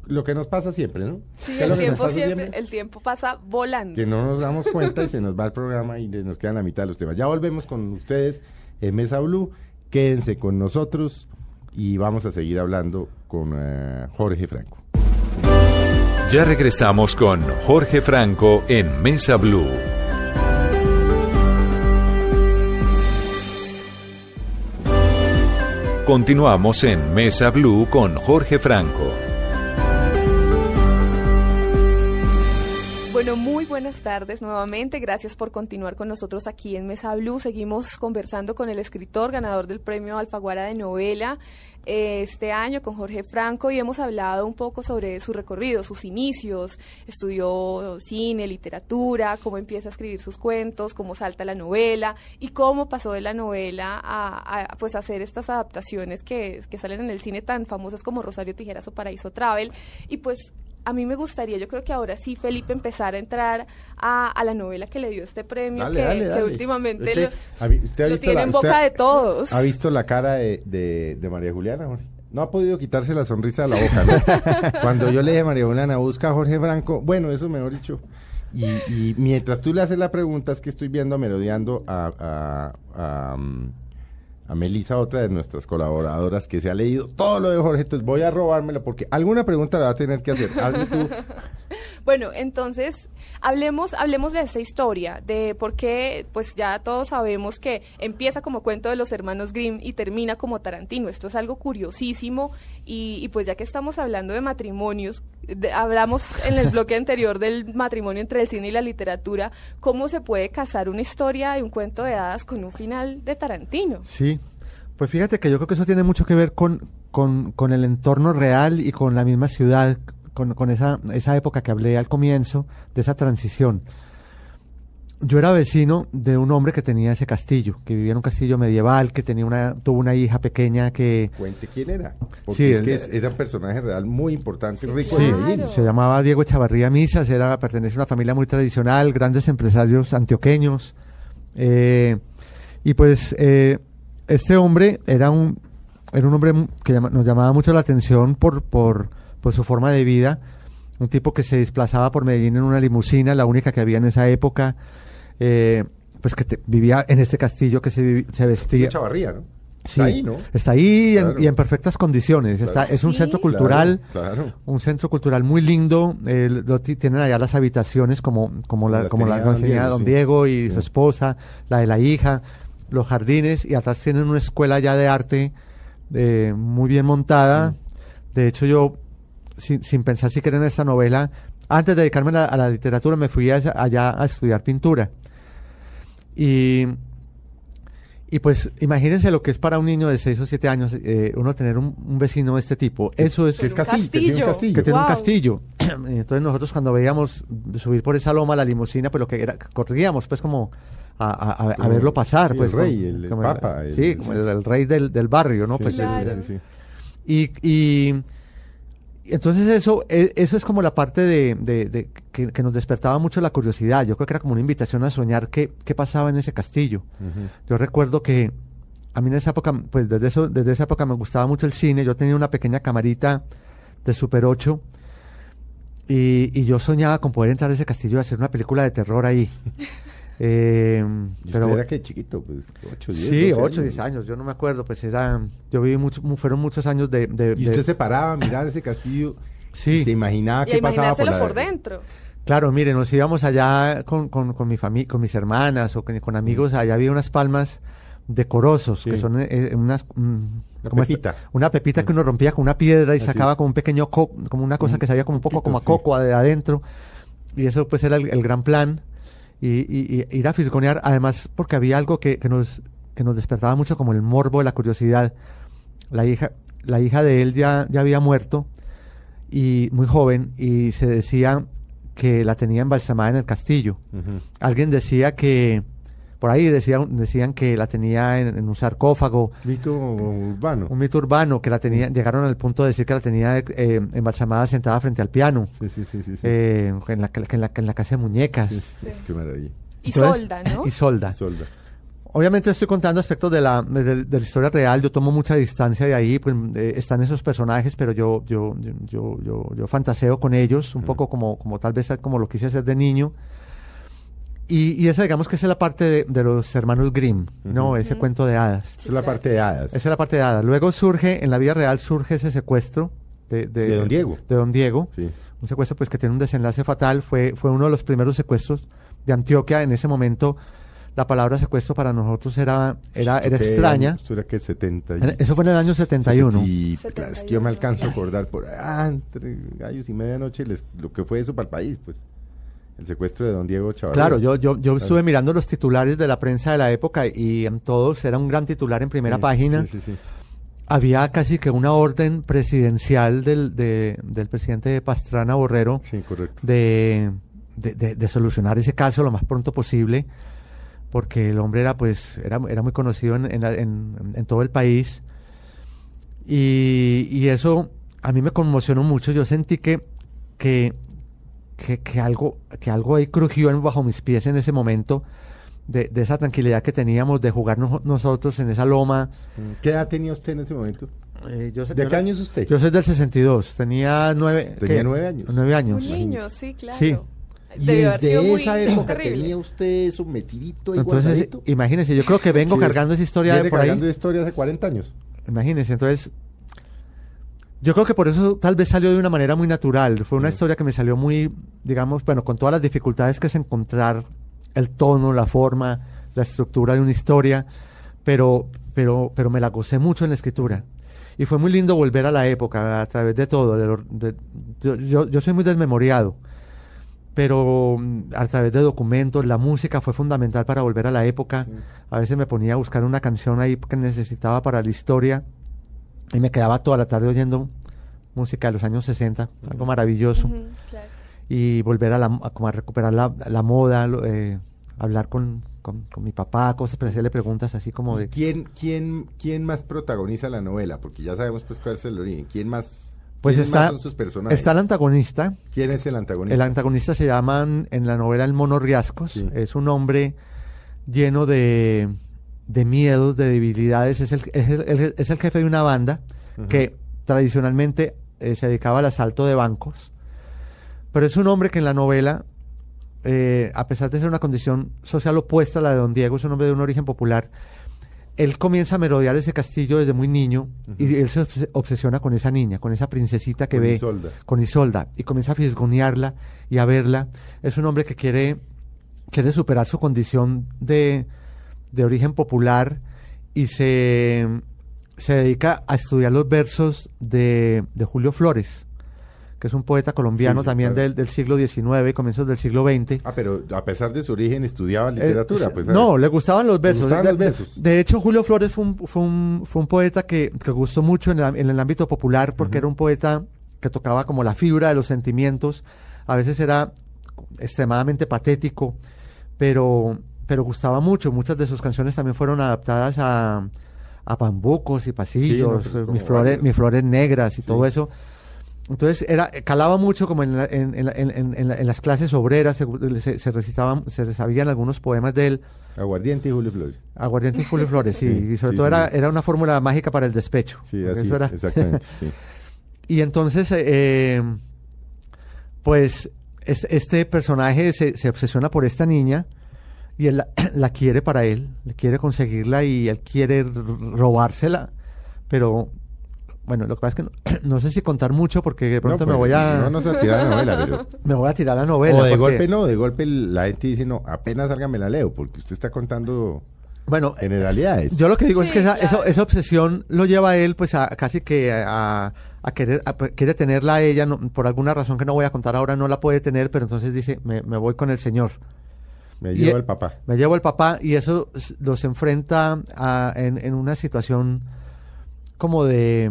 Lo que nos pasa siempre, ¿no? Sí, ¿Qué es lo el tiempo pasa siempre, el tiempo pasa volando. Que no nos damos cuenta y se nos va el programa y nos quedan la mitad de los temas. Ya volvemos con ustedes en Mesa Blue. Quédense con nosotros y vamos a seguir hablando con eh, Jorge Franco. Ya regresamos con Jorge Franco en Mesa Blue. Continuamos en Mesa Blue con Jorge Franco. Bueno, muy buenas tardes nuevamente. Gracias por continuar con nosotros aquí en Mesa Blue. Seguimos conversando con el escritor ganador del premio Alfaguara de novela este año, con Jorge Franco, y hemos hablado un poco sobre su recorrido, sus inicios. Estudió cine, literatura, cómo empieza a escribir sus cuentos, cómo salta la novela y cómo pasó de la novela a, a, pues hacer estas adaptaciones que, que salen en el cine tan famosas como Rosario Tijeras o Paraíso Travel. Y pues a mí me gustaría, yo creo que ahora sí, Felipe, empezar a entrar a, a la novela que le dio este premio, Dale, que, dale, que dale. últimamente lo, vi- usted lo tiene la- en boca de todos. ¿Ha visto la cara de, de- de María Juliana, Jorge? No ha podido quitarse la sonrisa de la boca, ¿no? <laughs> Cuando yo le dije a María Juliana, busca a Jorge Franco, bueno, eso mejor dicho. Y, y mientras tú le haces la pregunta, es que estoy viendo merodeando a, a, a, mm, a Melissa, otra de nuestras colaboradoras, que se ha leído todo lo de Jorge, entonces voy a robármelo porque alguna pregunta la va a tener que hacer. Hazle tú. <laughs> <laughs> Bueno, entonces hablemos, hablemos de esta historia, de por qué, pues ya todos sabemos que empieza como cuento de los hermanos Grimm y termina como Tarantino. Esto es algo curiosísimo y, y pues ya que estamos hablando de matrimonios, de- hablamos en el bloque <laughs> anterior del matrimonio entre el cine y la literatura, ¿cómo se puede casar una historia de un cuento de hadas con un final de Tarantino? Sí, pues fíjate que yo creo que eso tiene mucho que ver con, con, con el entorno real y con la misma ciudad, con, con esa, esa época que hablé al comienzo, de esa transición. Yo era vecino de un hombre que tenía ese castillo, que vivía en un castillo medieval, que tenía una, tuvo una hija pequeña que Cuente quién era. Porque Sí, es el- que es, es un personaje real muy importante, rico Sí, en Medellín. Claro. se llamaba Diego Echavarría Misas, era, pertenece a una familia muy tradicional, grandes empresarios antioqueños. eh, y pues eh, este hombre era un, era un hombre que llama- nos llamaba mucho la atención por, por, por su forma de vida. Un tipo que se desplazaba por Medellín en una limusina, la única que había en esa época. eh, pues que te- vivía en este castillo que se, se vestía. Chavarría, ¿no? Sí, Está ahí, ¿no? Está ahí en- y en perfectas condiciones. Está, es un Sí. centro cultural Claro, claro. un centro cultural muy lindo. eh, lo tienen allá las habitaciones como, como la, Las como la tenía como don Diego, don sí. Diego y Sí. su esposa, la de la hija, los jardines y atrás tienen una escuela ya de arte eh, muy bien montada. De hecho, yo, sin, sin pensar siquiera en esta novela, antes de dedicarme a la, a la literatura, me fui a allá a estudiar pintura. Y, Y pues imagínense lo que es para un niño de 6 o 7 años eh, uno tener un, un vecino de este tipo. Eso es... Es un castillo, que tiene un castillo. castillo. que tiene un Wow. castillo. <clears throat> Y Entonces nosotros cuando veíamos subir por esa loma la limusina, pues lo que era, corríamos pues como a, a- a- verlo pasar. sí, pues el rey, como- el- el como papa, el- sí, como el, el rey del, del barrio, ¿no? Sí, Pues, Claro. sí, y- y entonces eso, e- eso es como la parte de, de- de que, que nos despertaba mucho la curiosidad. Yo creo que era como una invitación a soñar qué, qué pasaba en ese castillo. Yo recuerdo que a mí en esa época, pues desde, eso, desde esa época me gustaba mucho el cine. Yo tenía una pequeña camarita de Super 8 y, y yo soñaba con poder entrar a ese castillo y hacer una película de terror ahí. <laughs> Eh, ¿Y pero usted era que chiquito, pues 8, 10. sí, 12 8, 10 años, yo no me acuerdo, pues era, yo viví mucho, mu- fueron muchos años de... de- Y de- usted se paraba a mirar ese castillo Sí. y se imaginaba Y qué pasaba por, la... por dentro. Claro, mire, nos íbamos allá con, con, con mi familia, con mis hermanas o con, con amigos, allá había unas palmas decorosos, Sí. que son eh, eh, unas... mm, Una como esta- pepita. una pepita que uno rompía con una piedra y Así sacaba como un pequeño, co- como una cosa Un que sabía como un poco como a coco de adentro. Y eso pues era el, el gran plan. Y, y- y ir a fisgonear, además porque había algo que, que nos, que nos despertaba mucho como el morbo, la curiosidad. La hija, la hija de él ya, ya había muerto y muy joven y se decía que la tenía embalsamada en el castillo. Alguien decía que, por ahí decían, decían que la tenía en, en un sarcófago, Mito urbano. un mito urbano, que la tenía, llegaron al punto de decir que la tenía eh, embalsamada sentada frente al piano, Sí, sí, sí, sí. sí. eh, en, la, que en, la, en la casa de muñecas. Sí, sí, sí. Qué maravilla. Y solda, ¿no? Y solda. Solda. Obviamente estoy contando aspectos de la, de, de la historia real, yo tomo mucha distancia de ahí, pues eh, están esos personajes, pero yo, yo, yo, yo, yo, yo fantaseo con ellos, un poco como, como tal vez como lo quise hacer de niño. Y, y esa digamos que esa es la parte de, de los hermanos Grimm, ¿no? Ese cuento de hadas. Esa es la parte de hadas. Esa es la parte de hadas. Luego surge, en la vida real surge ese secuestro de, De don Diego. De don Diego. Sí. Un secuestro pues que tiene un desenlace fatal. Fue, fue uno de los primeros secuestros de Antioquia. En ese momento la palabra secuestro para nosotros era, era, era ¿Qué extraña. era que 70. y- Eso fue en el año 71. Y claro, es que yo me 71, alcanzo a acordar por ah, entre gallos y medianoche les- lo que fue eso para el país, pues. El secuestro de don Diego Chavarría. Claro, yo, yo, yo Claro. estuve mirando los titulares de la prensa de la época y en todos era un gran titular en primera Sí, página. Sí, sí, sí. Había casi que una orden presidencial del, de- del presidente Pastrana Borrero Sí, correcto. de, de, de- de solucionar ese caso lo más pronto posible, porque el hombre era pues era, era muy conocido en, en la- en- en todo el país y, y eso a mí me conmocionó mucho. Yo sentí que que, que, que algo que algo ahí crujió bajo mis pies en ese momento. De, de esa tranquilidad que teníamos de jugar nos- nosotros en esa loma. ¿Qué edad tenía usted en ese momento? Eh, yo, ¿De yo- qué año es usted? Yo soy del 62, tenía nueve, Tenía ¿qué? nueve años. Nueve Un años. niño, sí, claro. Sí. Y Debió haber sido desde muy esa época terrible. tenía usted eso metidito y Entonces, guardadito. imagínense, yo creo que vengo cargando es- esa historia de por ahí. cargando historia hace 40 años. Imagínense, entonces, yo creo que por eso tal vez salió de una manera muy natural. Fue una Mm. historia que me salió muy, digamos, bueno, con todas las dificultades que es encontrar el tono, la forma, la estructura de una historia, pero, pero, pero me la gocé mucho en la escritura. Y fue muy lindo volver a la época a través de todo. de lo- de- yo, yo, yo soy muy desmemoriado, pero mm, a través de documentos, la música fue fundamental para volver a la época. A veces me ponía a buscar una canción ahí que necesitaba para la historia y me quedaba toda la tarde oyendo música de los años 60, algo maravilloso. Claro. Y volver a, la, a, como a recuperar la, la moda, lo- eh, hablar con, con, con mi papá, cosas, pero hacerle preguntas así como de... ¿Quién, quién, ¿Quién más protagoniza la novela? Porque ya sabemos pues cuál es el origen. ¿Quién más, Pues está, más son sus personajes? está el antagonista, ¿Quién es el antagonista? El antagonista se llama en la novela El Mono Riascos. Sí. Es un hombre lleno de, de miedos, de debilidades. Es el, es el- es el jefe de una banda que tradicionalmente eh, se dedicaba al asalto de bancos. Pero es un hombre que en la novela, eh, a pesar de ser una condición social opuesta a la de Don Diego, es un hombre de un origen popular. Él comienza a merodear ese castillo desde muy niño y él se obs- obsesiona con esa niña, con esa princesita que Con ve Isolda. con Isolda y comienza a fisgonearla y a verla. Es un hombre que quiere, quiere superar su condición de, de origen popular y se, se dedica a estudiar los versos de, de Julio Flores, que es un poeta colombiano Sí, sí, también claro. del, del siglo XIX, comienzos del siglo XX. Ah, pero a pesar de su origen estudiaba Eh, literatura. pues, no, le gustaban los versos. gustaban de, los versos. de hecho, Julio Flores fue un, fue un, fue un poeta que, que gustó mucho en, el- en el ámbito popular porque era un poeta que tocaba como la fibra de los sentimientos. A veces era extremadamente patético, pero, pero gustaba mucho. Muchas de sus canciones también fueron adaptadas a, a bambucos y pasillos, Sí, no, eh, mis, flores, mis flores negras y Sí. todo eso. Entonces era calaba mucho como en, la- en, en en- en- en la- en las clases obreras, se, se, se recitaban, se sabían algunos poemas de él, Aguardiente y Julio Flores. Aguardiente y Julio Flores, sí, Sí, y sobre todo era, era una fórmula mágica para el despecho. Sí, así eso era- exactamente. <laughs> y entonces, eh, pues, es- este personaje se, se obsesiona por esta niña y él la, <clears throat> la quiere para él, le quiere conseguirla y él quiere robársela, pero, bueno, lo que pasa es que no, <clears throat> no sé si contar mucho porque de pronto No, me pues, voy a... No, no se tirar la novela, pero... <laughs> Me voy a tirar la novela. o de porque- golpe no, de golpe la gente dice, no, apenas salga me la leo, porque usted está contando Bueno, generalidades. Yo lo que digo es que esa, claro. esa, esa obsesión lo lleva a él pues a casi que a, a querer a- quiere tenerla a ella no- por alguna razón que no voy a contar ahora no la puede tener pero entonces dice me, me voy con el señor me y- lleva el papá. me llevo el papá y eso los enfrenta a- en, en una situación como de,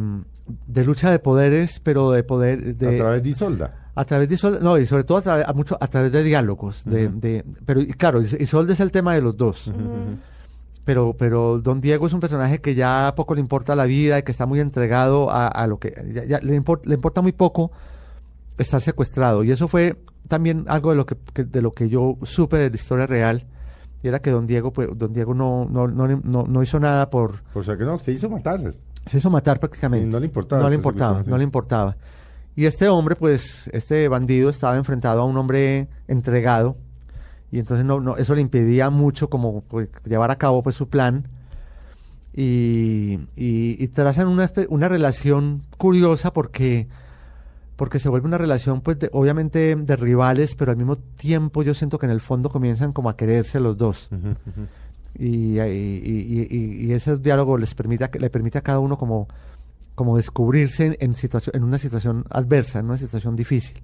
de lucha de poderes pero de poder de, a través de Isolda. a través de Isolde, no, y sobre todo a, través- a mucho, a través de diálogos. De, de- pero claro, Is- Isolde es el tema de los dos. Pero, pero Don Diego es un personaje que ya poco le importa la vida y que está muy entregado a, a lo que. ya- ya le, le importa muy poco estar secuestrado. Y eso fue también algo de lo que, que- de lo que yo supe de la historia real. Y era que Don Diego, pues, Don Diego no, no, no, no, no hizo nada por. O sea que no, se hizo matar. Se hizo matar prácticamente. No le importaba No le esta importaba, no le importaba. Y este hombre, pues, este bandido estaba enfrentado a un hombre entregado. Y entonces no, no, eso le impedía mucho como pues, llevar a cabo pues su plan. Y, y, y trazan una, una relación curiosa porque, porque se vuelve una relación pues de- obviamente de rivales, pero al mismo tiempo yo siento que en el fondo comienzan como a quererse los dos y, y, y- y- y ese diálogo les permite a- le permite a cada uno como, como descubrirse en, en, situación, en una situación adversa, en una situación difícil.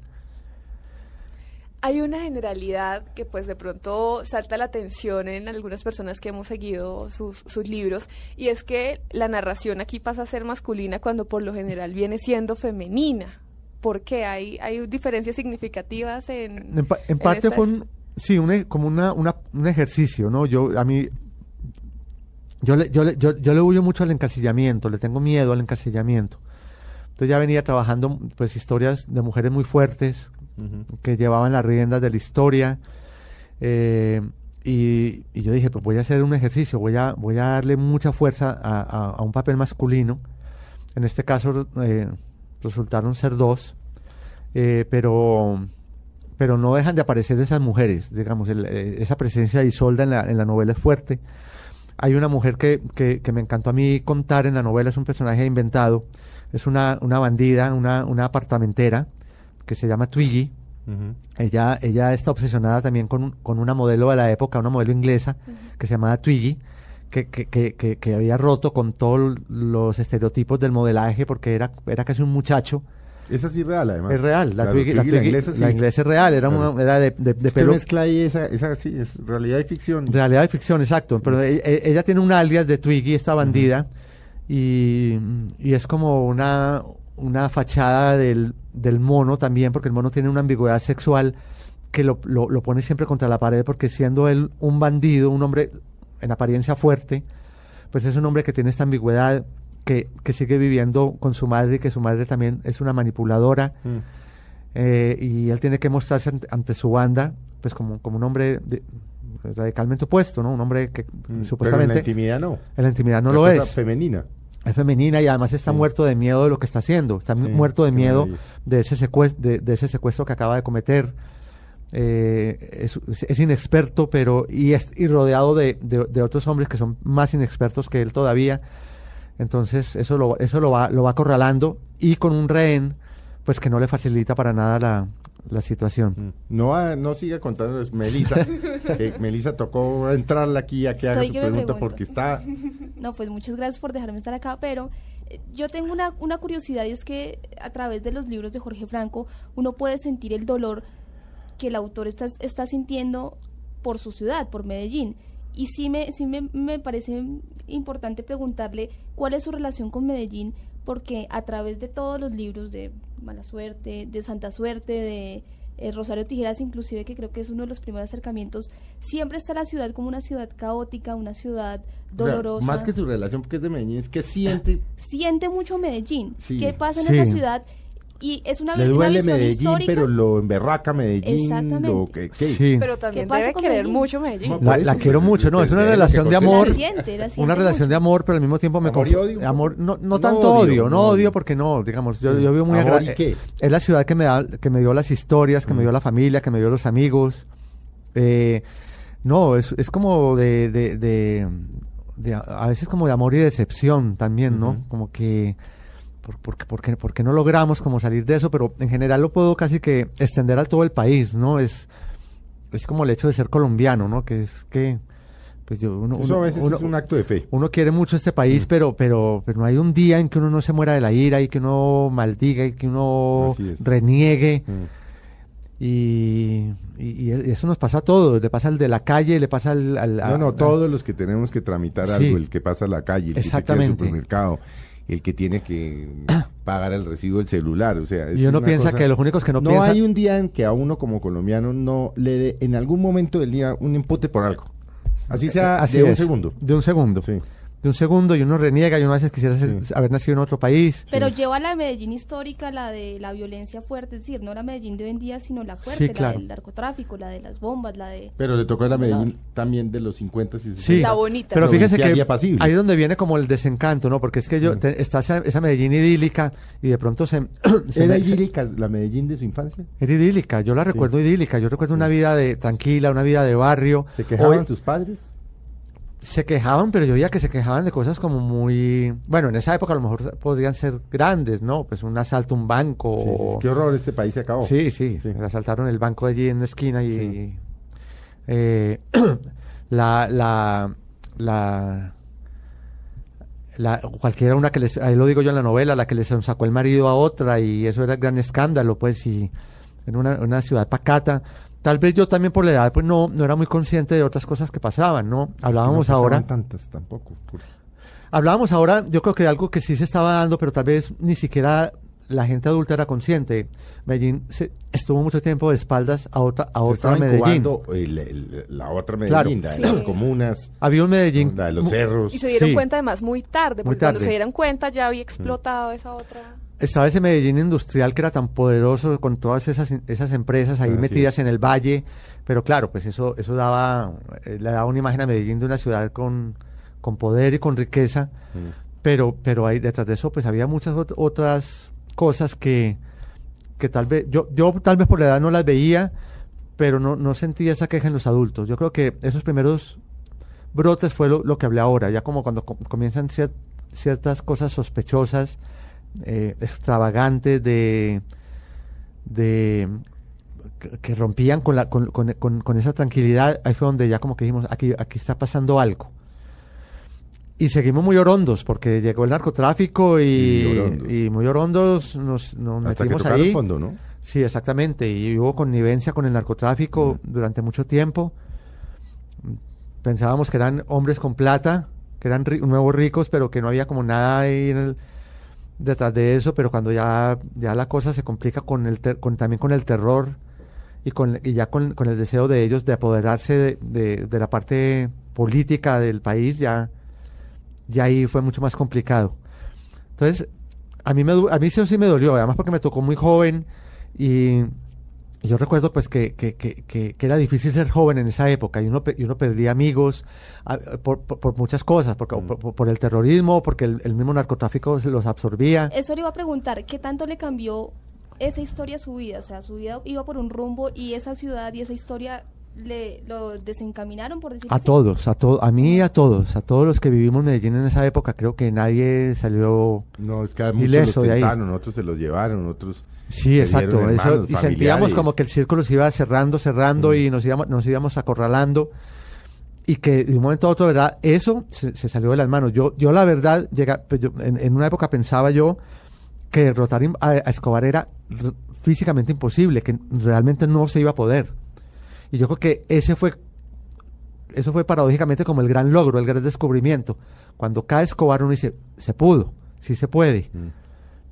Hay una generalidad que pues de pronto salta la atención en algunas personas que hemos seguido sus, sus libros y es que la narración aquí pasa a ser masculina cuando por lo general viene siendo femenina. ¿Por qué? ¿Hay, hay diferencias significativas en... En, pa- en parte estas- fue un, sí, un, e- como una, una- un ejercicio, ¿no? Yo, a mí, yo le, yo, le, yo, yo le huyo mucho al encasillamiento, le tengo miedo al encasillamiento. Entonces ya venía trabajando pues historias de mujeres muy fuertes que llevaban las riendas de la historia. eh, y, y yo dije, pues voy a hacer un ejercicio, voy a, voy a darle mucha fuerza a, a- a un papel masculino. En este caso eh, resultaron ser dos, eh, pero, pero no dejan de aparecer esas mujeres, digamos, el, eh, esa presencia de Isolda en la, en la novela es fuerte. Hay una mujer que, que, que me encantó a mí contar en la novela, es un personaje inventado, es una, una bandida, una, una apartamentera que se llama Twiggy. Ella, ella está obsesionada también con, con una modelo de la época, una modelo inglesa que se llamaba Twiggy, que, que, que, había roto con todos los estereotipos del modelaje porque era, era casi un muchacho. Esa sí es real, además. Es real, la, Claro, Twiggy, la, Twiggy, la inglesa, sí. la inglesa es real, era, Claro. una- era de, de, de pelo, mezcla ahí esa, esa sí, es realidad y ficción. Realidad y ficción, exacto. Pero e- e- ella, tiene un alias de Twiggy, esta bandida, y, y es como una, una fachada del, del mono también, porque el mono tiene una ambigüedad sexual que lo, lo, lo pone siempre contra la pared, porque siendo él un bandido, un hombre en apariencia fuerte, pues es un hombre que tiene esta ambigüedad, que, que sigue viviendo con su madre y que su madre también es una manipuladora Mm. eh, y él tiene que mostrarse ante, ante su banda pues como, como un hombre de- radicalmente opuesto, ¿no? Un hombre que Mm, Pero en supuestamente la intimidad no. en la intimidad no La lo es. femenina. Es femenina y además está Sí. muerto de miedo de lo que está haciendo. Está Sí, muerto de miedo de ese, secuestro, de, de ese secuestro que acaba de cometer. Eh, es, es inexperto, pero y, es, y rodeado de, de- de otros hombres que son más inexpertos que él todavía. Entonces eso lo, eso lo va, lo va acorralando y con un rehén, pues que no le facilita para nada la, la situación. Mm. No, va- no siga contando, es Melisa. <laughs> que Melisa tocó entrarle aquí a que haga su pregunta porque está. <laughs> No, pues muchas gracias por dejarme estar acá, pero Yo tengo una, una curiosidad y es que a través de los libros de Jorge Franco uno puede sentir el dolor que el autor está, está sintiendo por su ciudad, por Medellín. Y sí, me, sí me, me parece importante preguntarle cuál es su relación con Medellín, porque a través de todos los libros de Mala Suerte, de Santa Suerte, de eh, Rosario Tijeras, inclusive, que creo que es uno de los primeros acercamientos, siempre está la ciudad como una ciudad caótica, una ciudad dolorosa. Más que su relación, porque es de Medellín, es que siente. Siente mucho Medellín. Sí. ¿Qué pasa en Sí. esa ciudad? Y es una, Le una duele visión Medellín, histórica. pero lo emberraca Medellín. Exactamente. Lo que. Sí. Pero también ¿Qué pasa debe querer Medellín? mucho Medellín. La, quiero mucho, no, es una relación de amor. La siente, la siente Una relación mucho. de amor, pero al mismo tiempo me Amor y odio amor, no, no No tanto odio, odio, no odio odio. porque no, digamos, yo, vivo muy ¿Amor agra- y qué? Es la ciudad que me da, que me dio las historias, que me dio la familia, que me dio los amigos. Eh, no, es, es como de, de, de, de a- veces como de amor y decepción también, ¿no? Como que por, porque, porque, porque no logramos como salir de eso, pero en general lo puedo casi que extender a todo el país, ¿no? Es, es como el hecho de ser colombiano, ¿no? Que es que, pues yo, uno, Eso uno- a veces uno- es un acto de fe. uno quiere mucho este país, pero, pero, pero no hay un día en que uno no se muera de la ira y que uno maldiga y que uno reniegue. Mm. Y, y- y eso nos pasa a todos, le pasa al de la calle, le pasa al... al- No, a- no, todos los que tenemos que tramitar Sí. algo, el que pasa a la calle, el que tiene que al Exactamente. supermercado, el que tiene que <coughs> pagar el recibo del celular, o sea... es Y uno piensa cosa- que los únicos que no, No piensan... hay un día en que a uno como colombiano no le dé en algún momento del día un empute por algo. Así sea Así de un segundo. De un segundo. Sí. De un segundo y uno reniega y uno a veces quisiera ser- Sí. haber nacido en otro país. Pero lleva la Medellín histórica, la de la violencia fuerte, es decir, no la Medellín de hoy en día, sino la fuerte, Sí, claro. la del narcotráfico, la de las bombas, la de... Pero le tocó la Medellín también de los 50 y 60. Sí. La bonita. Pero fíjese que ahí es donde viene como el desencanto, ¿no? Porque es que yo, Mm. te- está esa, esa Medellín idílica y de pronto se... <clears throat> se ¿Era me- se- idílica la Medellín de su infancia? Era idílica, yo la recuerdo idílica, yo recuerdo una vida de tranquila, una vida de barrio. ¿Se quejaban Hoy- sus padres? Se quejaban, pero yo veía que se quejaban de cosas como muy... Bueno, en esa época a lo mejor podrían ser grandes, ¿no? Pues un asalto a un banco. Sí, sí, o- Qué horror, este país se acabó. Sí, sí, Sí. asaltaron el banco allí en la esquina y... Sí. eh, <clears throat> la, la, la, la- cualquiera una que les, ahí lo digo yo en la novela, la que les sacó el marido a otra y eso era gran escándalo, pues, y en una, una ciudad pacata. Tal vez yo también por la edad, pues no, no era muy consciente de otras cosas que pasaban, ¿no? Hablábamos No ahora... tantas tampoco. por- Hablábamos ahora, yo creo que de algo que sí se estaba dando, pero tal vez ni siquiera la gente adulta era consciente. Medellín se- estuvo mucho tiempo de espaldas a otra, a Se otra estaba Medellín. el- el- la otra Claro. Medellín, la de Sí. las comunas, Había un Medellín. la de los cerros. Y se dieron Sí. cuenta además muy tarde, Muy porque cuando se dieron cuenta ya había explotado esa otra... Estaba ese Medellín industrial que era tan poderoso con todas esas, esas empresas ahí Así metidas es. en el valle. Pero claro, pues eso, eso daba, eh, le daba una imagen a Medellín de una ciudad con, con poder y con riqueza. Mm. pero pero ahí detrás de eso pues había muchas ot- otras cosas que que tal vez yo yo tal vez por la edad no las veía pero no no sentía esa queja en los adultos yo creo que esos primeros brotes fue lo, lo que hablé ahora ya como cuando com- comienzan cier- ciertas cosas sospechosas eh, extravagantes de de que, rompían con la con, con- con- esa tranquilidad ahí fue donde ya como que dijimos aquí aquí está pasando algo y seguimos muy orondos porque llegó el narcotráfico y, Y orondos. y muy orondos nos, nos Hasta que metimos ahí. fondo, ¿no? Sí, exactamente. Y hubo connivencia con el narcotráfico durante mucho tiempo. Pensábamos que eran hombres con plata, que eran ri- nuevos ricos, pero que no había como nada ahí en el- detrás de eso. Pero cuando ya, ya la cosa se complica con el ter- con, también con el terror y, con, y ya con, con el deseo de ellos de apoderarse de, de- de la parte política del país, ya, ya ahí fue mucho más complicado. Entonces, a mí, me, a mí eso sí me dolió, además porque me tocó muy joven y yo recuerdo pues que, que, que, que- que era difícil ser joven en esa época y uno, y uno perdía amigos ah, por, por, por muchas cosas, porque, por, por- por el terrorismo, porque el, el mismo narcotráfico se los absorbía. Eso le iba a preguntar, ¿qué tanto le cambió esa historia a su vida? O sea, su vida iba por un rumbo y esa ciudad y esa historia le lo desencaminaron, por decirlo A así. todos, a, to- a mí y a todos, a todos los que vivimos en Medellín en esa época, creo que nadie salió... No, es que a muchos Ileso los de ahí. tentaron, otros se los llevaron, otros... Sí, exacto. eso- y sentíamos como que el círculo se iba cerrando, cerrando y nos íbamos, nos íbamos acorralando. y que de un momento a otro, ¿verdad? Eso se, se salió de las manos. Yo, yo la verdad, llega, pues yo, en, en una época pensaba yo que derrotar a, a Escobar era físicamente imposible, que realmente no se iba a poder. Y yo creo que ese fue, eso fue paradójicamente como el gran logro, el gran descubrimiento. Cuando cae Escobar uno dice, se pudo, sí se puede.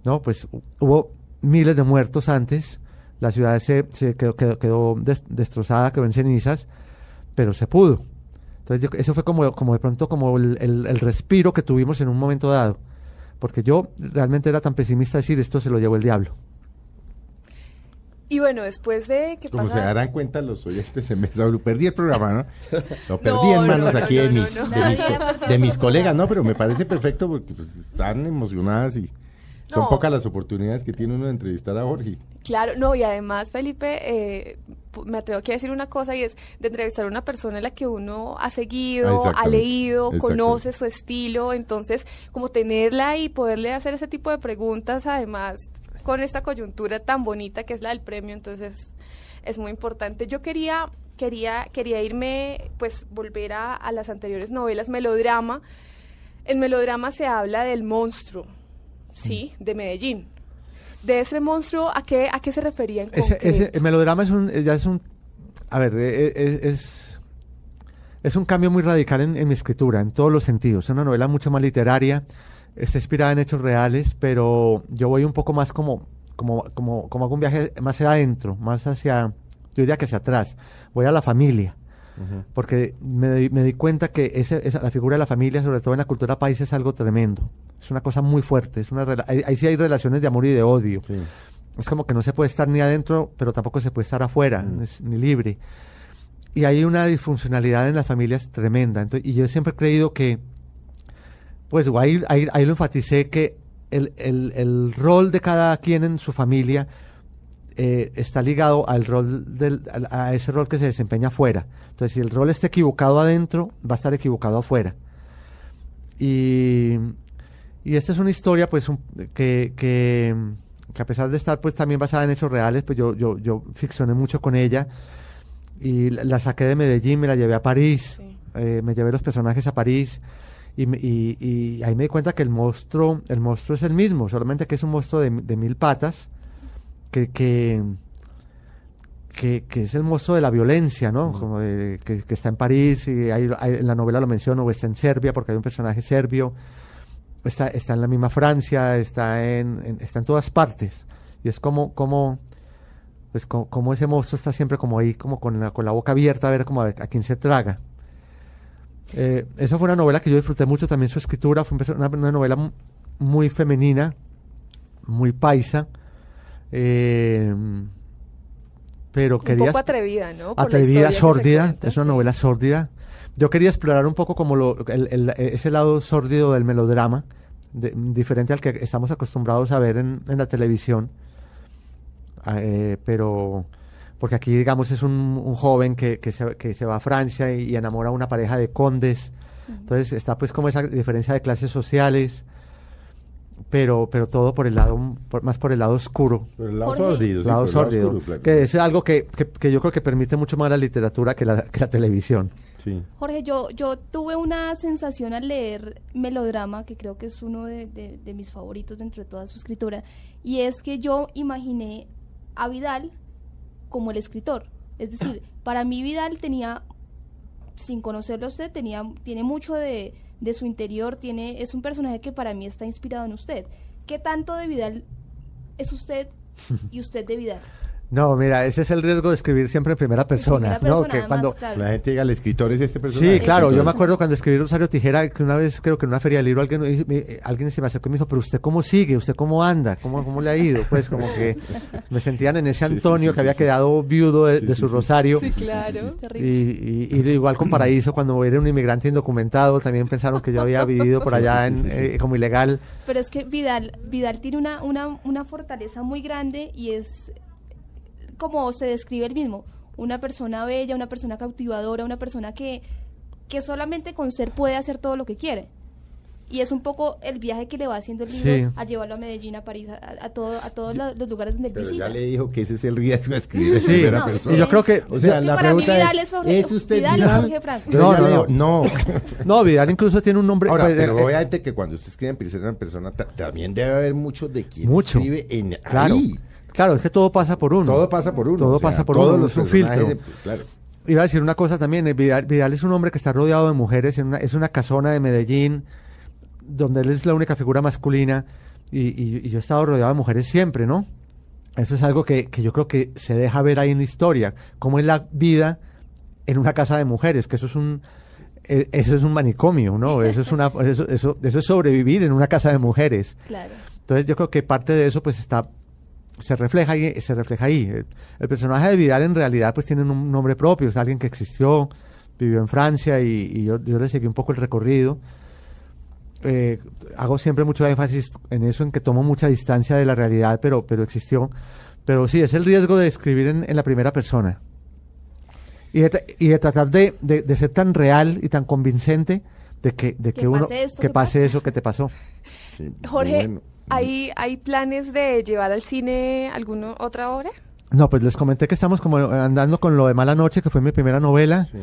¿No? Pues hu- hubo miles de muertos antes, la ciudad se, se quedó, quedó, quedó des- destrozada, quedó en cenizas, pero se pudo. Entonces yo- eso fue como, como de pronto como el, el- el respiro que tuvimos en un momento dado. Porque yo realmente era tan pesimista decir esto se lo llevó el diablo. Y bueno, después de que Como pasa... se darán cuenta los oyentes de Mesa Blue, perdí el programa, ¿no? <laughs> Lo perdí No, en manos no, no, aquí de no, mis, no, no. de mis, de <laughs> colegas, no. ¿no? Pero me parece perfecto porque pues, están emocionadas y son No. pocas las oportunidades que tiene uno de entrevistar a Jorge. Claro, no, y además, Felipe, eh, me atrevo aquí a decir una cosa y es de entrevistar a una persona en la que uno ha seguido, ha leído, conoce su estilo, entonces, como tenerla y poderle hacer ese tipo de preguntas, además, con esta coyuntura tan bonita que es la del premio, entonces es muy importante. Yo quería, quería, quería irme, pues, volver a, a las anteriores novelas, melodrama. En melodrama se habla del monstruo, ¿sí? De Medellín. De ese monstruo, ¿a qué, a qué se refería en Ese, concreto? ese- el melodrama es un, eh, ya es un, a ver, eh, eh, es, es un cambio muy radical en, en mi escritura, en todos los sentidos. Es una novela mucho más literaria, está inspirada en hechos reales, pero yo voy un poco más como, como, como, como hago un viaje más hacia adentro, más hacia, yo diría que hacia atrás. Voy a la familia, porque me, di- me di cuenta que ese, esa, la figura de la familia, sobre todo en la cultura país, es algo tremendo. Es una cosa muy fuerte. Es una, ahí, ahí sí hay relaciones de amor y de odio. Sí. Es como que no se puede estar ni adentro, pero tampoco se puede estar afuera, es- ni libre. Y hay una disfuncionalidad en las familias tremenda. Entonces, y yo siempre he creído que, pues ahí, ahí, ahí lo enfaticé, que el, el, el rol de cada quien en su familia eh, está ligado al rol del, a ese rol que se desempeña afuera. Entonces, si el rol está equivocado adentro, va a estar equivocado afuera. Y, y esta es una historia, pues, un- que, que, que a pesar de estar, pues, también basada en hechos reales, pues yo, yo, yo ficcioné mucho con ella y la, la saqué de Medellín, me la llevé a París, Sí. eh, me llevé los personajes a París y, y ahí me di cuenta que el monstruo, el monstruo es el mismo, solamente que es un monstruo de, de mil patas, que, que, que, que es el monstruo de la violencia, ¿no? Como de- que, que está en París y hay, hay- en la novela lo menciono, o está en Serbia porque hay un personaje serbio, está, está en la misma Francia, está en, en- está en todas partes. Y es como, como, pues co- como, ese monstruo está siempre como ahí, como con la, con la boca abierta a ver como a, a quién se traga. Eh, esa fue una novela que yo disfruté mucho también su escritura, fue una, una novela mu- muy femenina, muy paisa, eh, pero Un quería poco atrevida, ¿no? Por atrevida, sórdida, es una novela sórdida. Yo quería explorar un poco como lo, el- el- ese lado sórdido del melodrama, de- diferente al que estamos acostumbrados a ver en, en la televisión. Ah, eh, pero porque aquí digamos es un, un joven que, que, se, que se va a Francia y, y enamora a una pareja de condes. Entonces está pues como esa diferencia de clases sociales, pero, pero todo por el lado, por- más por el lado oscuro. Por el lado sórdido, sí, lado por el lado sórdido, oscuro, claro. que es algo que, que, que yo creo que permite mucho más la literatura que la, que la televisión. Sí. Jorge, yo, yo tuve una sensación al leer Melodrama, que creo que es uno de, de- de mis favoritos dentro de toda su escritura, y es que yo imaginé a Vidal como el escritor. Es decir, <clears throat> para mí Vidal tenía, sin conocerlo a usted, tenía, tiene mucho de, de su interior, tiene, es un personaje que para mí está inspirado en usted. ¿Qué tanto de Vidal es usted y usted de Vidal? No, mira, ese es el riesgo de escribir siempre en primera persona, primera ¿no? Que además, cuando, claro. La gente diga, el escritor es este personaje. Sí, claro, yo me acuerdo cuando escribí Rosario Tijera, que una vez creo que en una feria del libro alguien, me- me- alguien se me acercó y me dijo, pero usted cómo sigue, usted cómo anda, cómo, cómo le ha ido, pues como que <laughs> me sentían en ese Sí, sí, Antonio sí, que había quedado viudo de, de su sí. Rosario. Sí, claro. Y, Terrible. y- y igual con Paraíso, cuando era un inmigrante indocumentado, también pensaron que yo había vivido por allá en, eh, como ilegal. Pero es que Vidal, Vidal tiene una, una, una fortaleza muy grande y es como se describe él mismo, una persona bella, una persona cautivadora, una persona que, que solamente con ser puede hacer todo lo que quiere. Y es un poco el viaje que le va haciendo el Sí. libro a llevarlo a Medellín, a París, a, a todo, a todos la- los lugares donde él Pero visita. ya le dijo que ese es el riesgo de escribir en Sí, primera no, persona. y yo creo que- o sea, Es que la para mí pregunta Vidal es, Jorge- ¿es usted Vidal es Vidal? Jorge Franco. No, no, no. no. <laughs> No, Vidal incluso tiene un nombre. Ahora, pues, pero eh, obviamente que cuando usted escribe en primera persona, ta- también debe haber mucho de quien Mucho. escribe en Claro, ahí. Claro, es que todo pasa por uno. Todo pasa por uno. Todo o sea, pasa por todos uno, los es un filtro. de- claro. Iba a decir una cosa también, eh, Vidal, Vidal es un hombre que está rodeado de mujeres, en una, es una casona de Medellín, donde él es la única figura masculina, y, y- y yo he estado rodeado de mujeres siempre, ¿no? Eso es algo que, que yo creo que se deja ver ahí en la historia, cómo es la vida en una casa de mujeres, que eso es un eh, eso es un manicomio, ¿no? Eso es una eso, eso, eso es sobrevivir en una casa de mujeres. Claro. Entonces yo creo que parte de eso pues está se refleja ahí, se refleja ahí. El, el personaje de Vidal en realidad pues tiene un nombre propio, es alguien que existió, vivió en Francia y, y yo, yo le seguí un poco el recorrido. Eh, hago siempre mucho énfasis en eso, en que tomo mucha distancia de la realidad, pero, pero existió. Pero sí, es el riesgo de escribir en, en la primera persona. Y de, tra- y de tratar de, de- de ser tan real y tan convincente de que, de que, Que uno pase esto que que pase eso que te pasó. Sí, Jorge, bueno. ¿Hay, ¿hay planes de llevar al cine alguna otra obra? No, pues les comenté que estamos como andando con lo de Mala Noche, que fue mi primera novela. Sí.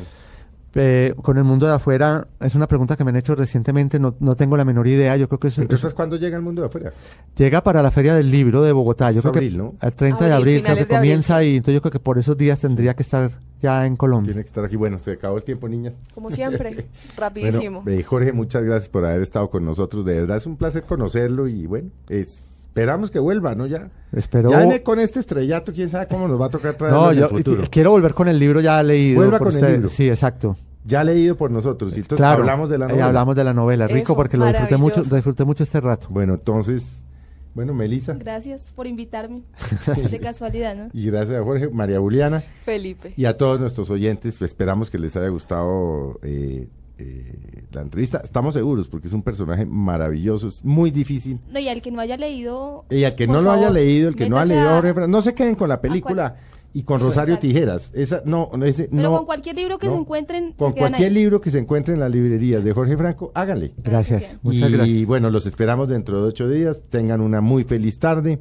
Eh, con el mundo de afuera, es una pregunta que me han hecho recientemente, no, no tengo la menor idea. Yo creo que eso, Entonces, ¿cuándo llega el mundo de afuera? llega para la Feria del Libro de Bogotá. Yo Es creo abril, que ¿no? el 30 de Abril, creo que abril, comienza y entonces yo creo que por esos días tendría que estar ya en Colombia. Tiene que estar aquí. Bueno, se acabó el tiempo, niñas. Como siempre, <laughs> Bueno, rapidísimo. eh, Jorge, muchas gracias por haber estado con nosotros. De verdad es un placer conocerlo y bueno, esperamos que vuelva, ¿no? Ya, Espero. ya en- con este estrellato, quién sabe cómo nos va a tocar traerlo No, en yo el futuro. y- quiero volver con el libro ya leído. Vuelva por con el libro. Sí, exacto. Ya leído por nosotros. Y entonces claro. hablamos de la eh, novela. hablamos de la novela. Rico Eso, porque lo disfruté mucho, disfruté mucho este rato. Bueno, entonces, bueno, Melissa. Gracias por invitarme. <laughs> De casualidad, ¿no? Y gracias a Jorge, María Juliana Felipe. y a todos nuestros oyentes. pues, esperamos que les haya gustado eh, eh, la entrevista. Estamos seguros porque es un personaje maravilloso, es muy difícil. No, y al que no haya leído. Y al que no lo haya favor, leído, el que no ha leído, a- no se queden con la película y con Rosario Exacto. Tijeras. Esa, no, no, ese, Pero no, con cualquier libro que no. se encuentren, con se cualquier ahí. libro que se encuentre en las librerías de Jorge Franco, háganle. Gracias. Gracias. Muchas y gracias. bueno, los esperamos dentro de ocho días. Tengan una muy feliz tarde.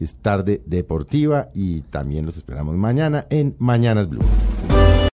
Es tarde deportiva y también los esperamos mañana en Mañanas Blue.